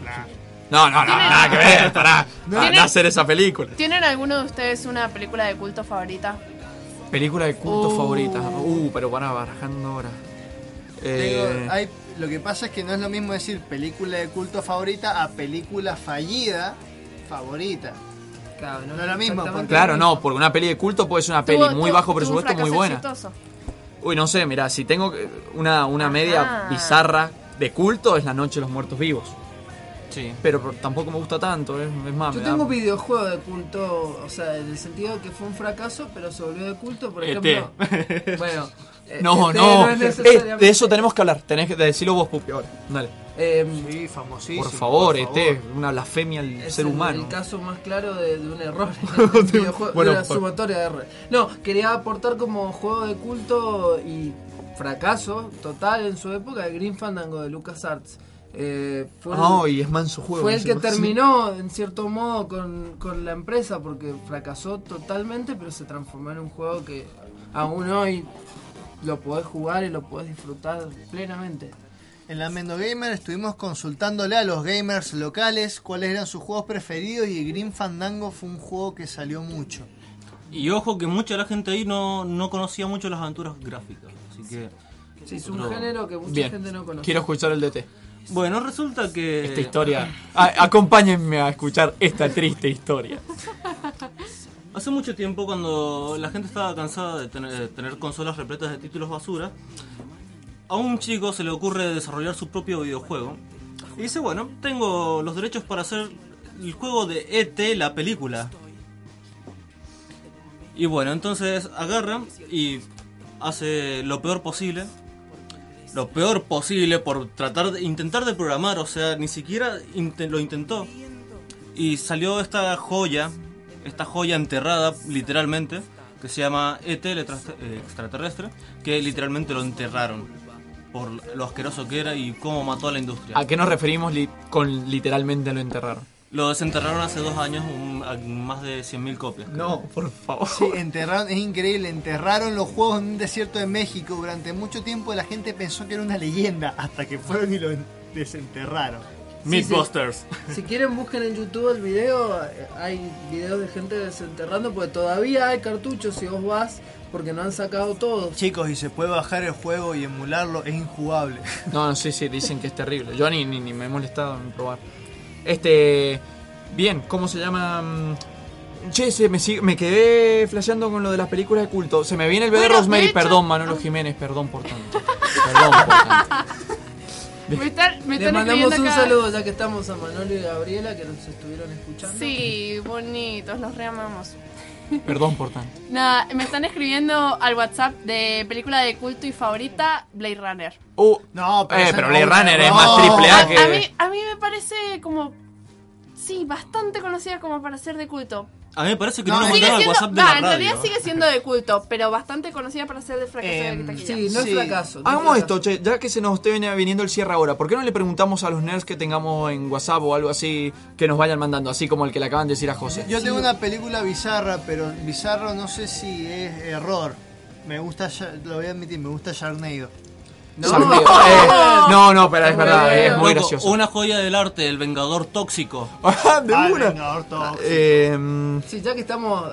No, no, no, nada que ver, pará. ¿Tiene- Anda a hacer esa película. ¿Tienen alguno de ustedes una película de culto favorita? Película de culto Uh. favorita. Uh, pero van a barajando ahora. Eh, hay, lo que pasa es que no es lo mismo decir película de culto favorita a película fallida favorita. Claro, no, es lo mismo. porque- Claro, no, porque una peli de culto puede ser una peli Tuvo- muy tuvo- bajo presupuesto, muy buena. exitoso. Uy, no sé, mira, si tengo que- una, una media Ajá. bizarra de culto es La Noche de los Muertos Vivos. Sí. Pero tampoco me gusta tanto, es, es más, Yo tengo videojuego de culto, o sea, en el sentido de que fue un fracaso, pero se volvió de culto, por ET. ejemplo. bueno, eh, No, ET no, es eh, necesariamente- de eso tenemos que hablar, tenés que decirlo vos, Pupi, ahora, dale. Em, sí, famosísimo. Por favor, por este, favor. una blasfemia al Es ser el- humano. El caso más claro de, de un error videojuego, Bueno, de la sumatoria de errores. No, quería aportar como juego de culto y fracaso total en su época el Green Fandango de LucasArts. Eh, fue el- Ah, y es manso juego. fue el que terminó en cierto modo con, con la empresa porque fracasó totalmente, pero se transformó en un juego que aún hoy lo podés jugar y lo podés disfrutar plenamente. En la Mendo Gamer estuvimos consultándole a los gamers locales cuáles eran sus juegos preferidos y Green Fandango fue un juego que salió mucho. Y ojo que mucha de la gente ahí no, no conocía mucho las aventuras gráficas. Así que. Sí, es un otro- género que mucha Bien, gente no conoce. quiero escuchar el DT. Bueno, resulta que... Esta historia. A- acompáñenme a escuchar esta triste historia. Hace mucho tiempo, cuando la gente estaba cansada de tener, de tener consolas repletas de títulos basura, a un chico se le ocurre desarrollar su propio videojuego. Y dice, bueno, tengo los derechos para hacer el juego de ET, la película. Y bueno, entonces agarra y hace lo peor posible. Lo peor posible por tratar de intentar de programar, o sea, ni siquiera lo intentó. Y salió esta joya, esta joya enterrada literalmente, que se llama ET, el extra- eh, extraterrestre, que literalmente lo enterraron por lo asqueroso que era y cómo mató a la industria. ¿A qué nos referimos li- con literalmente lo enterraron? Lo desenterraron hace dos años, un- más de 100.000 copias. No, por favor. Sí, enterraron, es increíble, enterraron los juegos en un desierto de México. Durante mucho tiempo la gente pensó que era una leyenda, hasta que fueron y lo en- desenterraron. Mythbusters. Si quieren busquen en YouTube el video, hay videos de gente desenterrando porque todavía hay cartuchos si vos vas porque no han sacado todos. Chicos, y se puede bajar el juego y emularlo, es injugable. No, no, sí, sí, dicen que es terrible. Yo ni, ni, ni me he molestado en probar. Este. Bien, ¿cómo se llama? Mm, Che, se me, sigue- me quedé flasheando con lo de las películas de culto. Se me viene el bebé Bueno, de Rosemary, hecho- perdón, Manolo Jiménez, perdón por tanto. Perdón por tanto. Me están, mandamos un acá. saludo ya que estamos a Manolo y Gabriela que nos estuvieron escuchando. Sí, bonitos, los reamamos. Perdón por tanto. Nada, me están escribiendo al WhatsApp de película de culto y favorita, Blade Runner. Uh, no, eh, pero no, Blade Runner es no. más triple A que. A mí, a mí me parece como. Sí, bastante conocida como para ser de culto. A mí me parece que No, no, lo mandaron al WhatsApp de va, la en radio. realidad sigue siendo de culto, pero bastante conocida para ser de fracaso Em, de taquilla. Sí, no es Sí. fracaso. no es Hagamos fracaso. esto, che, ya que se nos esté vini- viniendo el cierre ahora, ¿por qué no le preguntamos a los nerds que tengamos en WhatsApp o algo así que nos vayan mandando, así como el que le acaban de decir a José? Yo tengo una película bizarra, pero bizarro no sé si es error. Me gusta, lo voy a admitir, me gusta Sharknado. No. Eh, no, no, pero es verdad, es muy Loco, gracioso. Una joya del arte, el Vengador Tóxico. de Ah, una. Vengador Tóxico. Eh, Sí, ya que estamos,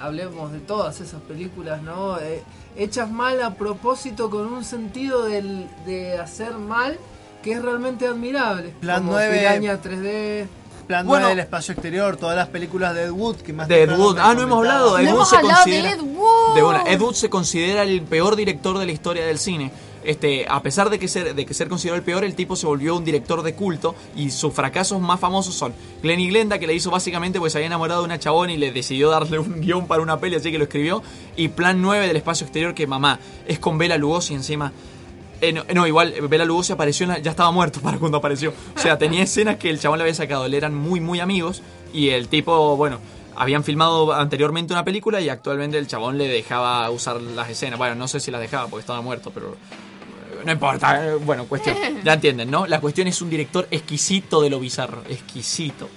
hablemos de todas esas películas, ¿no? Eh, hechas mal a propósito con un sentido del, de hacer mal que es realmente admirable. Plan como 9. Piraña 3D. Plan Bueno. 9 del espacio exterior, todas las películas de Ed Wood que más de Ed Wood. Ah, no hemos hablado. Ed No Wood hemos se hablado de. Ed Wood. De una. Ed Wood se considera el peor director de la historia del cine. Este, a pesar de que ser, de que ser considerado el peor, el tipo se volvió un director de culto y sus fracasos más famosos son Glenn y Glenda, que le hizo básicamente porque se había enamorado de una chabona y le decidió darle un guion para una peli, así que lo escribió. Y Plan 9 del espacio exterior, que mamá, es con Bela Lugosi encima. Eh, no, igual, Bela Lugosi apareció, la- ya estaba muerto para cuando apareció. O sea, tenía escenas que el chabón le había sacado, le eran muy, muy amigos. Y el tipo, bueno, habían filmado anteriormente una película y actualmente el chabón le dejaba usar las escenas. Bueno, no sé si las dejaba porque estaba muerto, pero no importa. eh, Bueno, cuestión, ya entienden, ¿no? La cuestión es un director exquisito de lo bizarro, exquisito.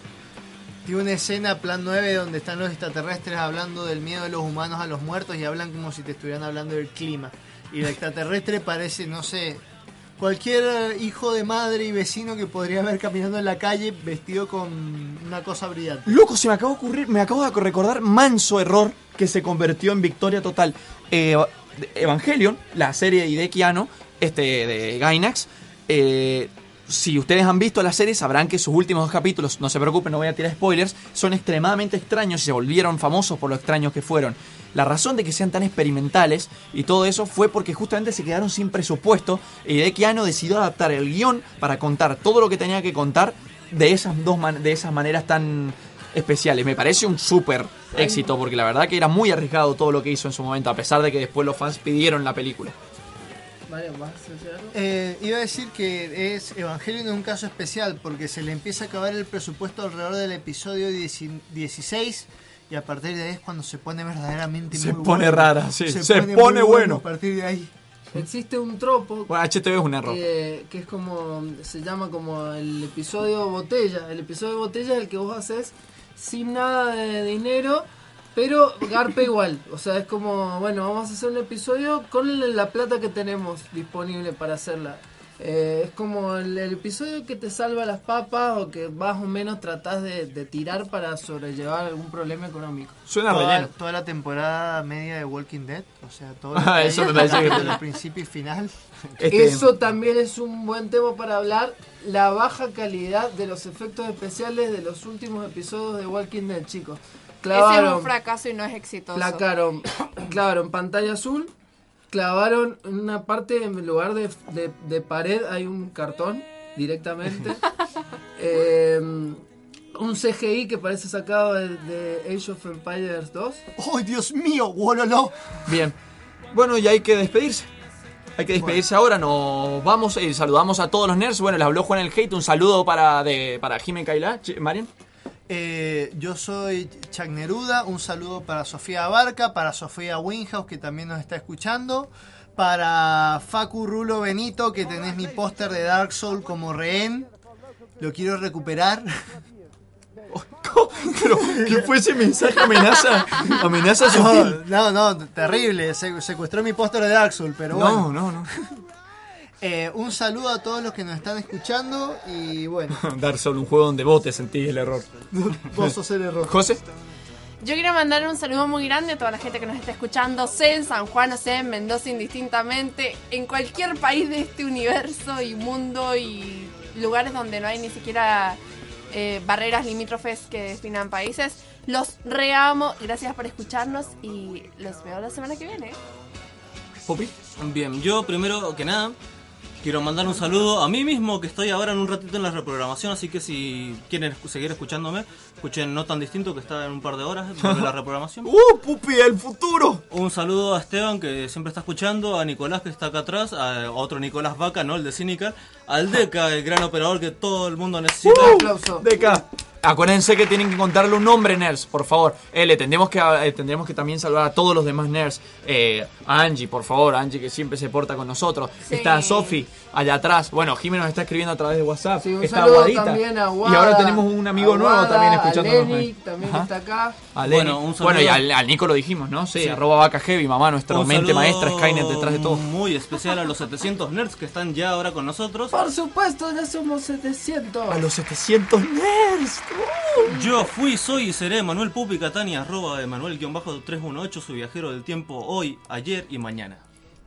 Tiene una escena, Plan 9, donde están los extraterrestres hablando del miedo de los humanos a los muertos y hablan como si te estuvieran hablando del clima. Y el extraterrestre parece, no sé, cualquier hijo de madre y vecino que podría ver caminando en la calle vestido con una cosa brillante. Loco, se me acaba de ocurrir, me acabo de recordar manso error que se convirtió en victoria total. Eh, Evangelion, la serie de Hideki Anno, este, de Gainax, eh, si ustedes han visto la serie sabrán que sus últimos dos capítulos, no se preocupen, no voy a tirar spoilers, son extremadamente extraños y se volvieron famosos por lo extraños que fueron. La razón de que sean tan experimentales y todo eso fue porque justamente se quedaron sin presupuesto y Hideki Anno decidió adaptar el guion para contar todo lo que tenía que contar de esas dos de esas maneras tan especiales. Me parece un súper éxito porque la verdad que era muy arriesgado todo lo que hizo en su momento, a pesar de que después los fans pidieron la película. Vale, ¿vas a decir algo? Eh, iba a decir que es Evangelion es un caso especial porque se le empieza a acabar el presupuesto alrededor del episodio 10 16 y a partir de ahí es cuando se pone verdaderamente Se muy pone bueno. rara, sí, se muy pone bueno. A partir de ahí. Existe un tropo Bueno, HTV es un error. que, que es como, se llama como el episodio botella. El episodio botella es el que vos haces sin nada de dinero, pero garpa igual. O sea, es como, bueno, vamos a hacer un episodio con la plata que tenemos disponible para hacerla. Eh, es como el, el episodio que te salva las papas o que más o menos tratás de, de tirar para sobrellevar algún problema económico. toda, toda la temporada media de Walking Dead, o sea, todo lo Ah, eso el principio y final. Este- Eso también es un buen tema para hablar. La baja calidad de los efectos especiales de los últimos episodios de Walking Dead, chicos. Ese es Clavaron, un fracaso y no es exitoso. clavaron, clavaron pantalla azul, clavaron en una parte, en lugar de, de- de pared, hay un cartón directamente. Eh, un CGI que parece sacado de, de Age of Empires 2. ¡Ay, Dios mío! ¡Wololo! Bien. Bueno, y hay que despedirse. Hay que despedirse ahora, nos vamos y saludamos a todos los nerds. Bueno, les habló Juan el Hate, un saludo para, de, para Jimmy Kaila. Marian. Eh, yo soy Chuck Neruda, un saludo para Sofía Abarca, para Sofía Winhouse que también nos está escuchando, para Facu Rulo Benito que tenés mi póster de Dark Soul como rehén, lo quiero recuperar. ¿Qué fue ese mensaje? ¿Amenaza? ¿Amenaza No, no, no, terrible, se- secuestró mi póster de Dark Soul, pero No, bueno. no, no. Eh, un saludo a todos los que nos están escuchando y bueno, Dar solo un juego donde vos te sentís el error. vos sos el error. José. Yo quiero mandar un saludo muy grande a toda la gente que nos está escuchando, sea en San Juan o sea en Mendoza indistintamente, en cualquier país de este universo y mundo y lugares donde no hay ni siquiera eh, barreras limítrofes que definan países. Los reamo, gracias por escucharnos y los veo la semana que viene. Popi. Bien, yo primero que nada quiero mandar un saludo a mí mismo que estoy ahora en un ratito en la reprogramación, así que si quieren seguir escuchándome, escuchen No Tan Distinto que está en un par de horas vuelve la reprogramación. ¡Uh, Pupi, el futuro! Un saludo a Esteban que siempre está escuchando, a Nicolás que está acá atrás, a otro Nicolás Vaca, ¿no? El de Cínica, al Deca, el gran operador que todo el mundo necesita. Un aplauso. Deca. Acuérdense que tienen que contarle un nombre, nerds, por favor. Eh, le tendremos que, eh, tendremos que también saludar a todos los demás nerds. Eh, a Angie, por favor, Angie que siempre se porta con nosotros. Sí. Está Sofi allá atrás. Bueno, Jimmy nos está escribiendo a través de WhatsApp. Sí, un está saludo Aguadita. también a y Aguada, ahora tenemos un amigo a nuevo Aguada, también a escuchándonos. Lenny, también Ajá. está acá. A. Bueno, un saludo. Bueno, y al, al Nico lo dijimos, ¿no? Sí, Sí. arroba vaca heavy, mamá, nuestra Un mente maestra, Skynet detrás de todo. Muy especial a los 700 nerds que están ya ahora con nosotros. Por supuesto, ya somos 700. A los 700 nerds. Yo fui, soy y seré Manuel Pupi Catania, arroba Emanuel-318, su viajero del tiempo hoy, ayer y mañana.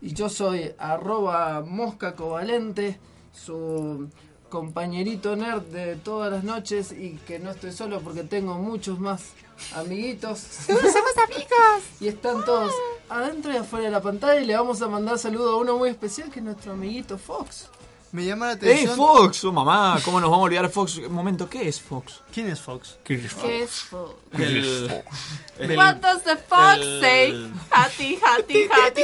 Y yo soy arroba mosca covalente, su compañerito nerd de todas las noches y que no estoy solo porque tengo muchos más amiguitos. ¡Somos amigos! Y están todos adentro y afuera de la pantalla y le vamos a mandar saludo a uno muy especial que es nuestro amiguito Fox. Me llama la ¡Ey, atención. Fox! Oh, mamá, ¿cómo nos vamos a olvidar Fox? Un momento, ¿qué es Fox? ¿Quién es Fox? ¿Qué es Fox? ¿Qué es Fox? El- el- What does the fox el- say? Hati, hati, hati.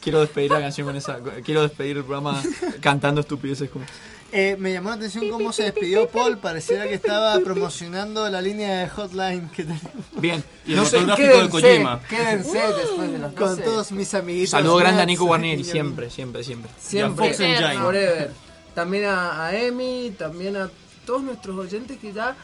Quiero despedir la canción con esa. Quiero despedir el programa cantando estupideces como. Eh, me llamó la atención cómo se despidió Paul. Pareciera que estaba promocionando la línea de hotline que tenemos. Bien, Y el no sé. fotográfico de Kojima. Quédense después de las Con 12. todos mis amiguitos. Saludo grande a. Nico Guarnieri, siempre, siempre, siempre. Siempre, Y a Fox Engine. forever. También a, a Emi, también a todos nuestros oyentes que ya,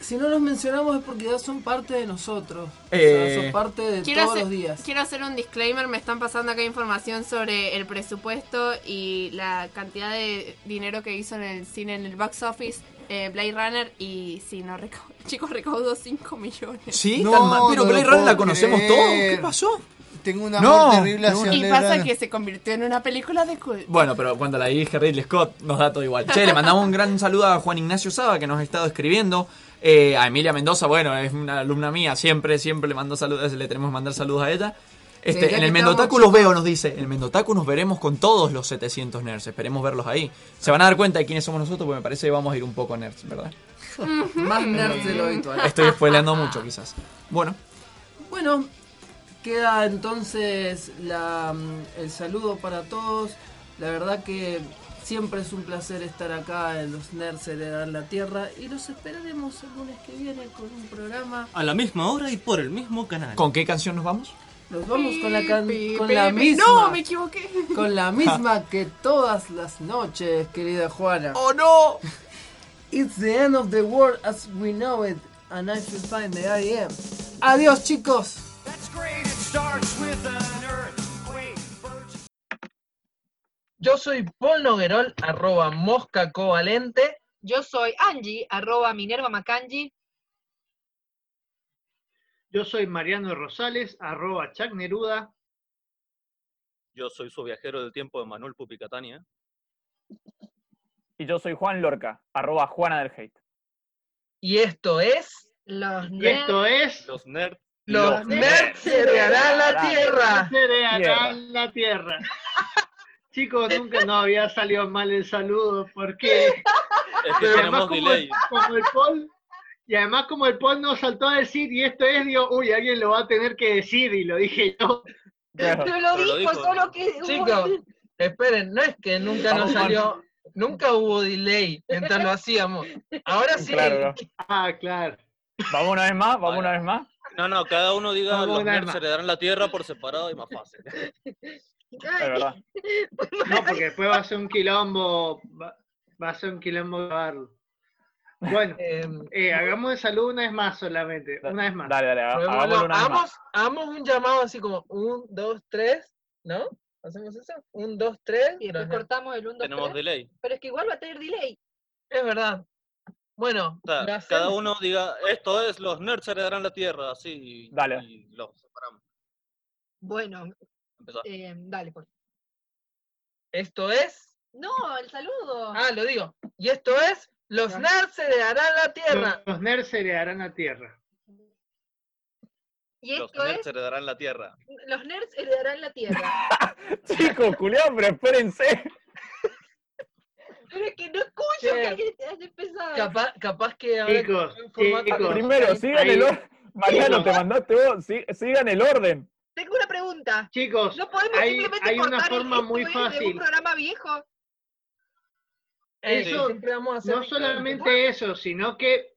si no los mencionamos es porque ya son parte de nosotros. O sea, Eh, son parte de todos hacer, los días. quiero hacer un disclaimer, me están pasando acá información sobre el presupuesto y la cantidad de dinero que hizo en el cine, en el box office, eh, Blade Runner, y si no, recau- chicos, recaudó 5 millones. ¿Sí? No, tan mal. Pero no Blade Runner la conocemos todos. ¿Qué pasó? Tengo un No, amor terrible tengo hacia Y pasa que se convirtió en una película de culto. Bueno, pero cuando la dirige Ridley Scott nos da todo igual. Che, le mandamos un gran saludo a Juan Ignacio Saba que nos ha estado escribiendo. Eh, a Emilia Mendoza, bueno, es una alumna mía, siempre, siempre le mando saludos, le tenemos que mandar saludos a ella. Este, en el estamos, Mendotaku los veo, nos dice. En el Mendotaku nos veremos con todos los 700 nerds. Esperemos verlos ahí. Se van a dar cuenta de quiénes somos nosotros, porque me parece que vamos a ir un poco nerds, ¿verdad? Más nerds de lo habitual. Estoy spoileando mucho, quizás. Bueno, Bueno, queda entonces la, mm, el saludo para todos. La verdad que siempre es un placer estar acá en los Nerds Heredan la Tierra y los esperaremos el lunes que viene con un programa. A la misma hora y por el mismo canal. ¿con qué canción nos vamos? Nos vamos con la, can- Pi, con pi, la pi. misma. No, me equivoqué. Con la misma que todas las noches, querida Juana. ¡Oh no! It's the end of the world as we know it, and I feel fine the I am. Adiós, chicos. That's great. It starts with an earth. Yo soy Paul Noguerol, arroba mosca covalente. Yo soy Angie, arroba Minerva Macangi. Yo soy Mariano Rosales, arroba Chuck Neruda. Yo soy su viajero del tiempo de Manuel Pupi Catania. Y yo soy Juan Lorca, arroba Juana del Hate. Y esto es. Los Y esto es. Los nerds. Los nerds heredarán la tierra. Heredarán la tierra. Chicos, nunca nos había salido mal el saludo porque. Es que además, como delay. el, como el Paul, y además como el Paul nos saltó a decir, y esto es, digo, uy, alguien lo va a tener que decir, y lo dije yo. Pero lo dijo, solo que. Chicos, esperen, no es que nunca nos salió. Nunca hubo delay mientras lo hacíamos. Ahora sí. Claro. Ah, claro. Vamos una vez más, vamos una vez más. No, no, cada uno diga los nerds más. heredarán la tierra por separado y más fácil. Es verdad. No, porque después va a ser un quilombo, va, va a ser un quilombo grabarlo. Bueno, eh, hagamos el saludo una vez más solamente, una vez más. Dale, dale, hagámoslo una vez más. hagamos, un llamado así como un, dos, tres, ¿no? ¿Hacemos eso? Un, dos, tres. Y después cortamos el 1, 2, Tenemos 3. delay. Pero es que igual va a tener delay. Es verdad. Bueno, O sea, lo cada uno diga, esto es, los nerds heredarán la tierra, así. Dale. Y los separamos. Bueno, eh, dale, pues. Esto es. No, el saludo. Ah, lo digo. Y esto es. Los nerds heredarán la tierra. Los nerds heredarán la tierra. Y Los esto nerds es. heredarán la tierra. Los nerds heredarán la tierra. Chicos, culiao, pero espérense. Pero es que no escucho que alguien te haya empezado. Capaz, capaz que ahora Chicos, chicos. Primero, sigan Ahí- el orden. Mariano, te mandaste vos. si- sigan el orden. Tengo una pregunta. Chicos, ¿No podemos hay, simplemente hay una forma muy de fácil. un programa viejo? Eso, siempre vamos a hacer no solamente eso, sino que,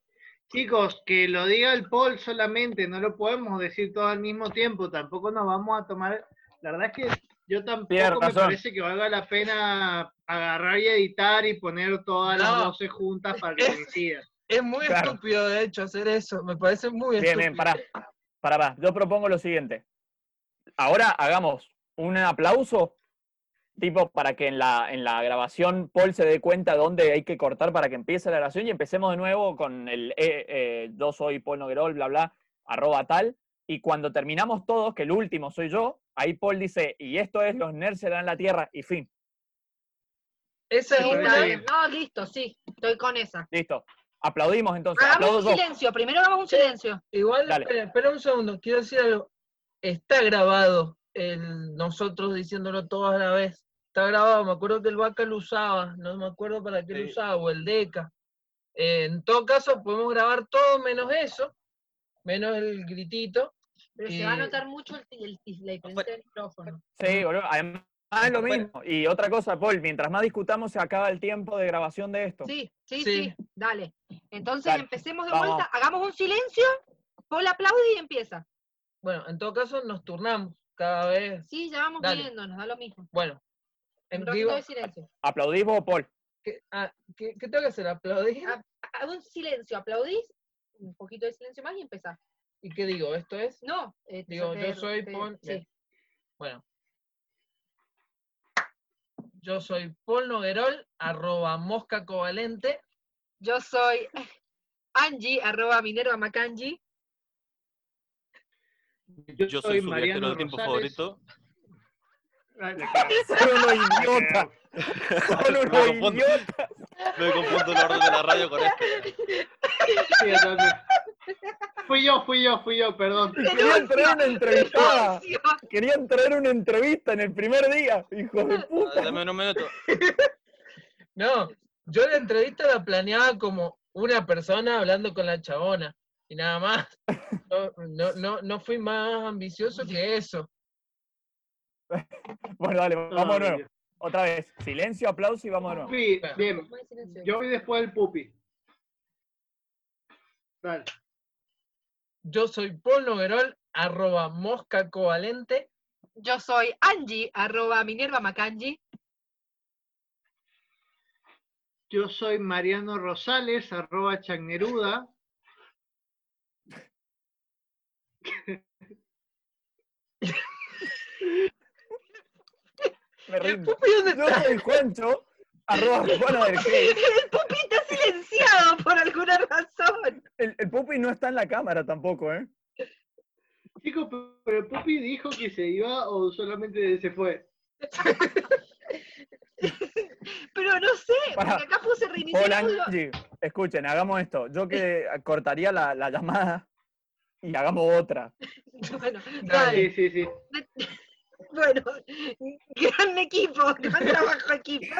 chicos, que lo diga el Paul solamente, no lo podemos decir todo al mismo tiempo, tampoco nos vamos a tomar, la verdad es que yo tampoco me razón. parece que valga la pena agarrar y editar y poner todas las No. 12 juntas para que coincidan. Es muy Claro. estúpido, de hecho, hacer eso. Me parece muy Bien, estúpido. bien, pará. Pará, pará. Yo propongo lo siguiente. Ahora hagamos un aplauso, tipo para que en la, en la grabación Paul se dé cuenta dónde hay que cortar para que empiece la grabación y empecemos de nuevo con el eh, eh, yo soy Paul Noguerol, bla, bla, arroba tal. Y cuando terminamos todos, que el último soy yo, ahí Paul dice, y esto es los nerds serán la tierra, y fin. Esa es Sí, una. está bien. No, listo, sí. Estoy con esa. Listo. Aplaudimos entonces. Hagamos Aplaudo un silencio. Primero hagamos un silencio. Igual, espera, espera un segundo. Quiero decir algo. Está grabado el nosotros diciéndolo todos a la vez. Está grabado. Me acuerdo que el Vaca lo usaba. No me acuerdo para qué lo usaba. O el Deca. Eh, en todo caso, podemos grabar todo menos eso. Menos el gritito. Pero se va a notar mucho el, el- la diferencia del micrófono. Sí, boludo. Además es lo mismo. Y otra cosa, Paul, mientras más discutamos se acaba el tiempo de grabación de esto. Sí, sí, Sí. sí. Dale. Entonces Dale. empecemos de Vamos. vuelta. Hagamos un silencio. Paul aplaude y empieza. Bueno, en todo caso, nos turnamos cada vez. Sí, ya vamos Dale. viendo, nos da lo mismo. Bueno. Un En ratito vivo. de silencio. ¿Aplaudís vos, Paul? ¿Qué, ah, ¿qué- qué tengo que hacer? ¿Aplaudir? Ah, Haz un silencio, aplaudís, un poquito de silencio más y empezás. ¿Y qué digo? ¿Esto es? No, eh, Digo, yo soy Paul. Sí. Bueno. Yo soy Paul Noguerol, arroba mosca covalente. Yo soy Angie, arroba Minerva Macangi. Yo soy su viajero del tiempo favorito. Ay, me. Son unos idiotas. Son Me unos confundo. idiotas. Me confundo el orden de la radio con este. Sí, entonces- Fui yo, fui yo, fui yo, perdón. Querían traer una entrevistada. Querían traer una entrevista en el primer día. Hijo de puta. Dame un minuto. No, yo la entrevista la planeaba como una persona hablando con la chabona. Y nada más. No, no, no, no fui más ambicioso que eso. Bueno, dale, vamos de Ay, nuevo. Otra vez. Silencio, aplauso y vamos de nuevo. Pupi, bien. Yo voy después del pupi. Dale. Yo soy Paul Noguerol, arroba mosca covalente. Yo soy Angie, arroba Minerva Macangi. Yo soy Mariano Rosales, arroba Chagneruda. Me rindo. Pupi, ¿dónde Yo está? soy Juancho, arroba Juana del Hate. El pupi está silenciado por alguna razón. El, el Pupi no está en la cámara tampoco, ¿eh? Chicos, pero Pupi dijo que se iba o solamente se fue. Pero no sé, Pará. porque acá puse reiniciar Hola. Angie. Escuchen, hagamos esto. Yo que cortaría la, la llamada y hagamos otra. Bueno, Sí, sí, sí. bueno, gran equipo, gran trabajo equipo.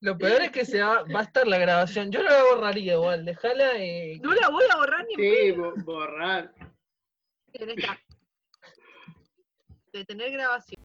Lo peor es que se va, va a estar la grabación. Yo no la borraría igual, dejala y. No la voy a borrar ni Sí, bo- borrar. Detener grabación.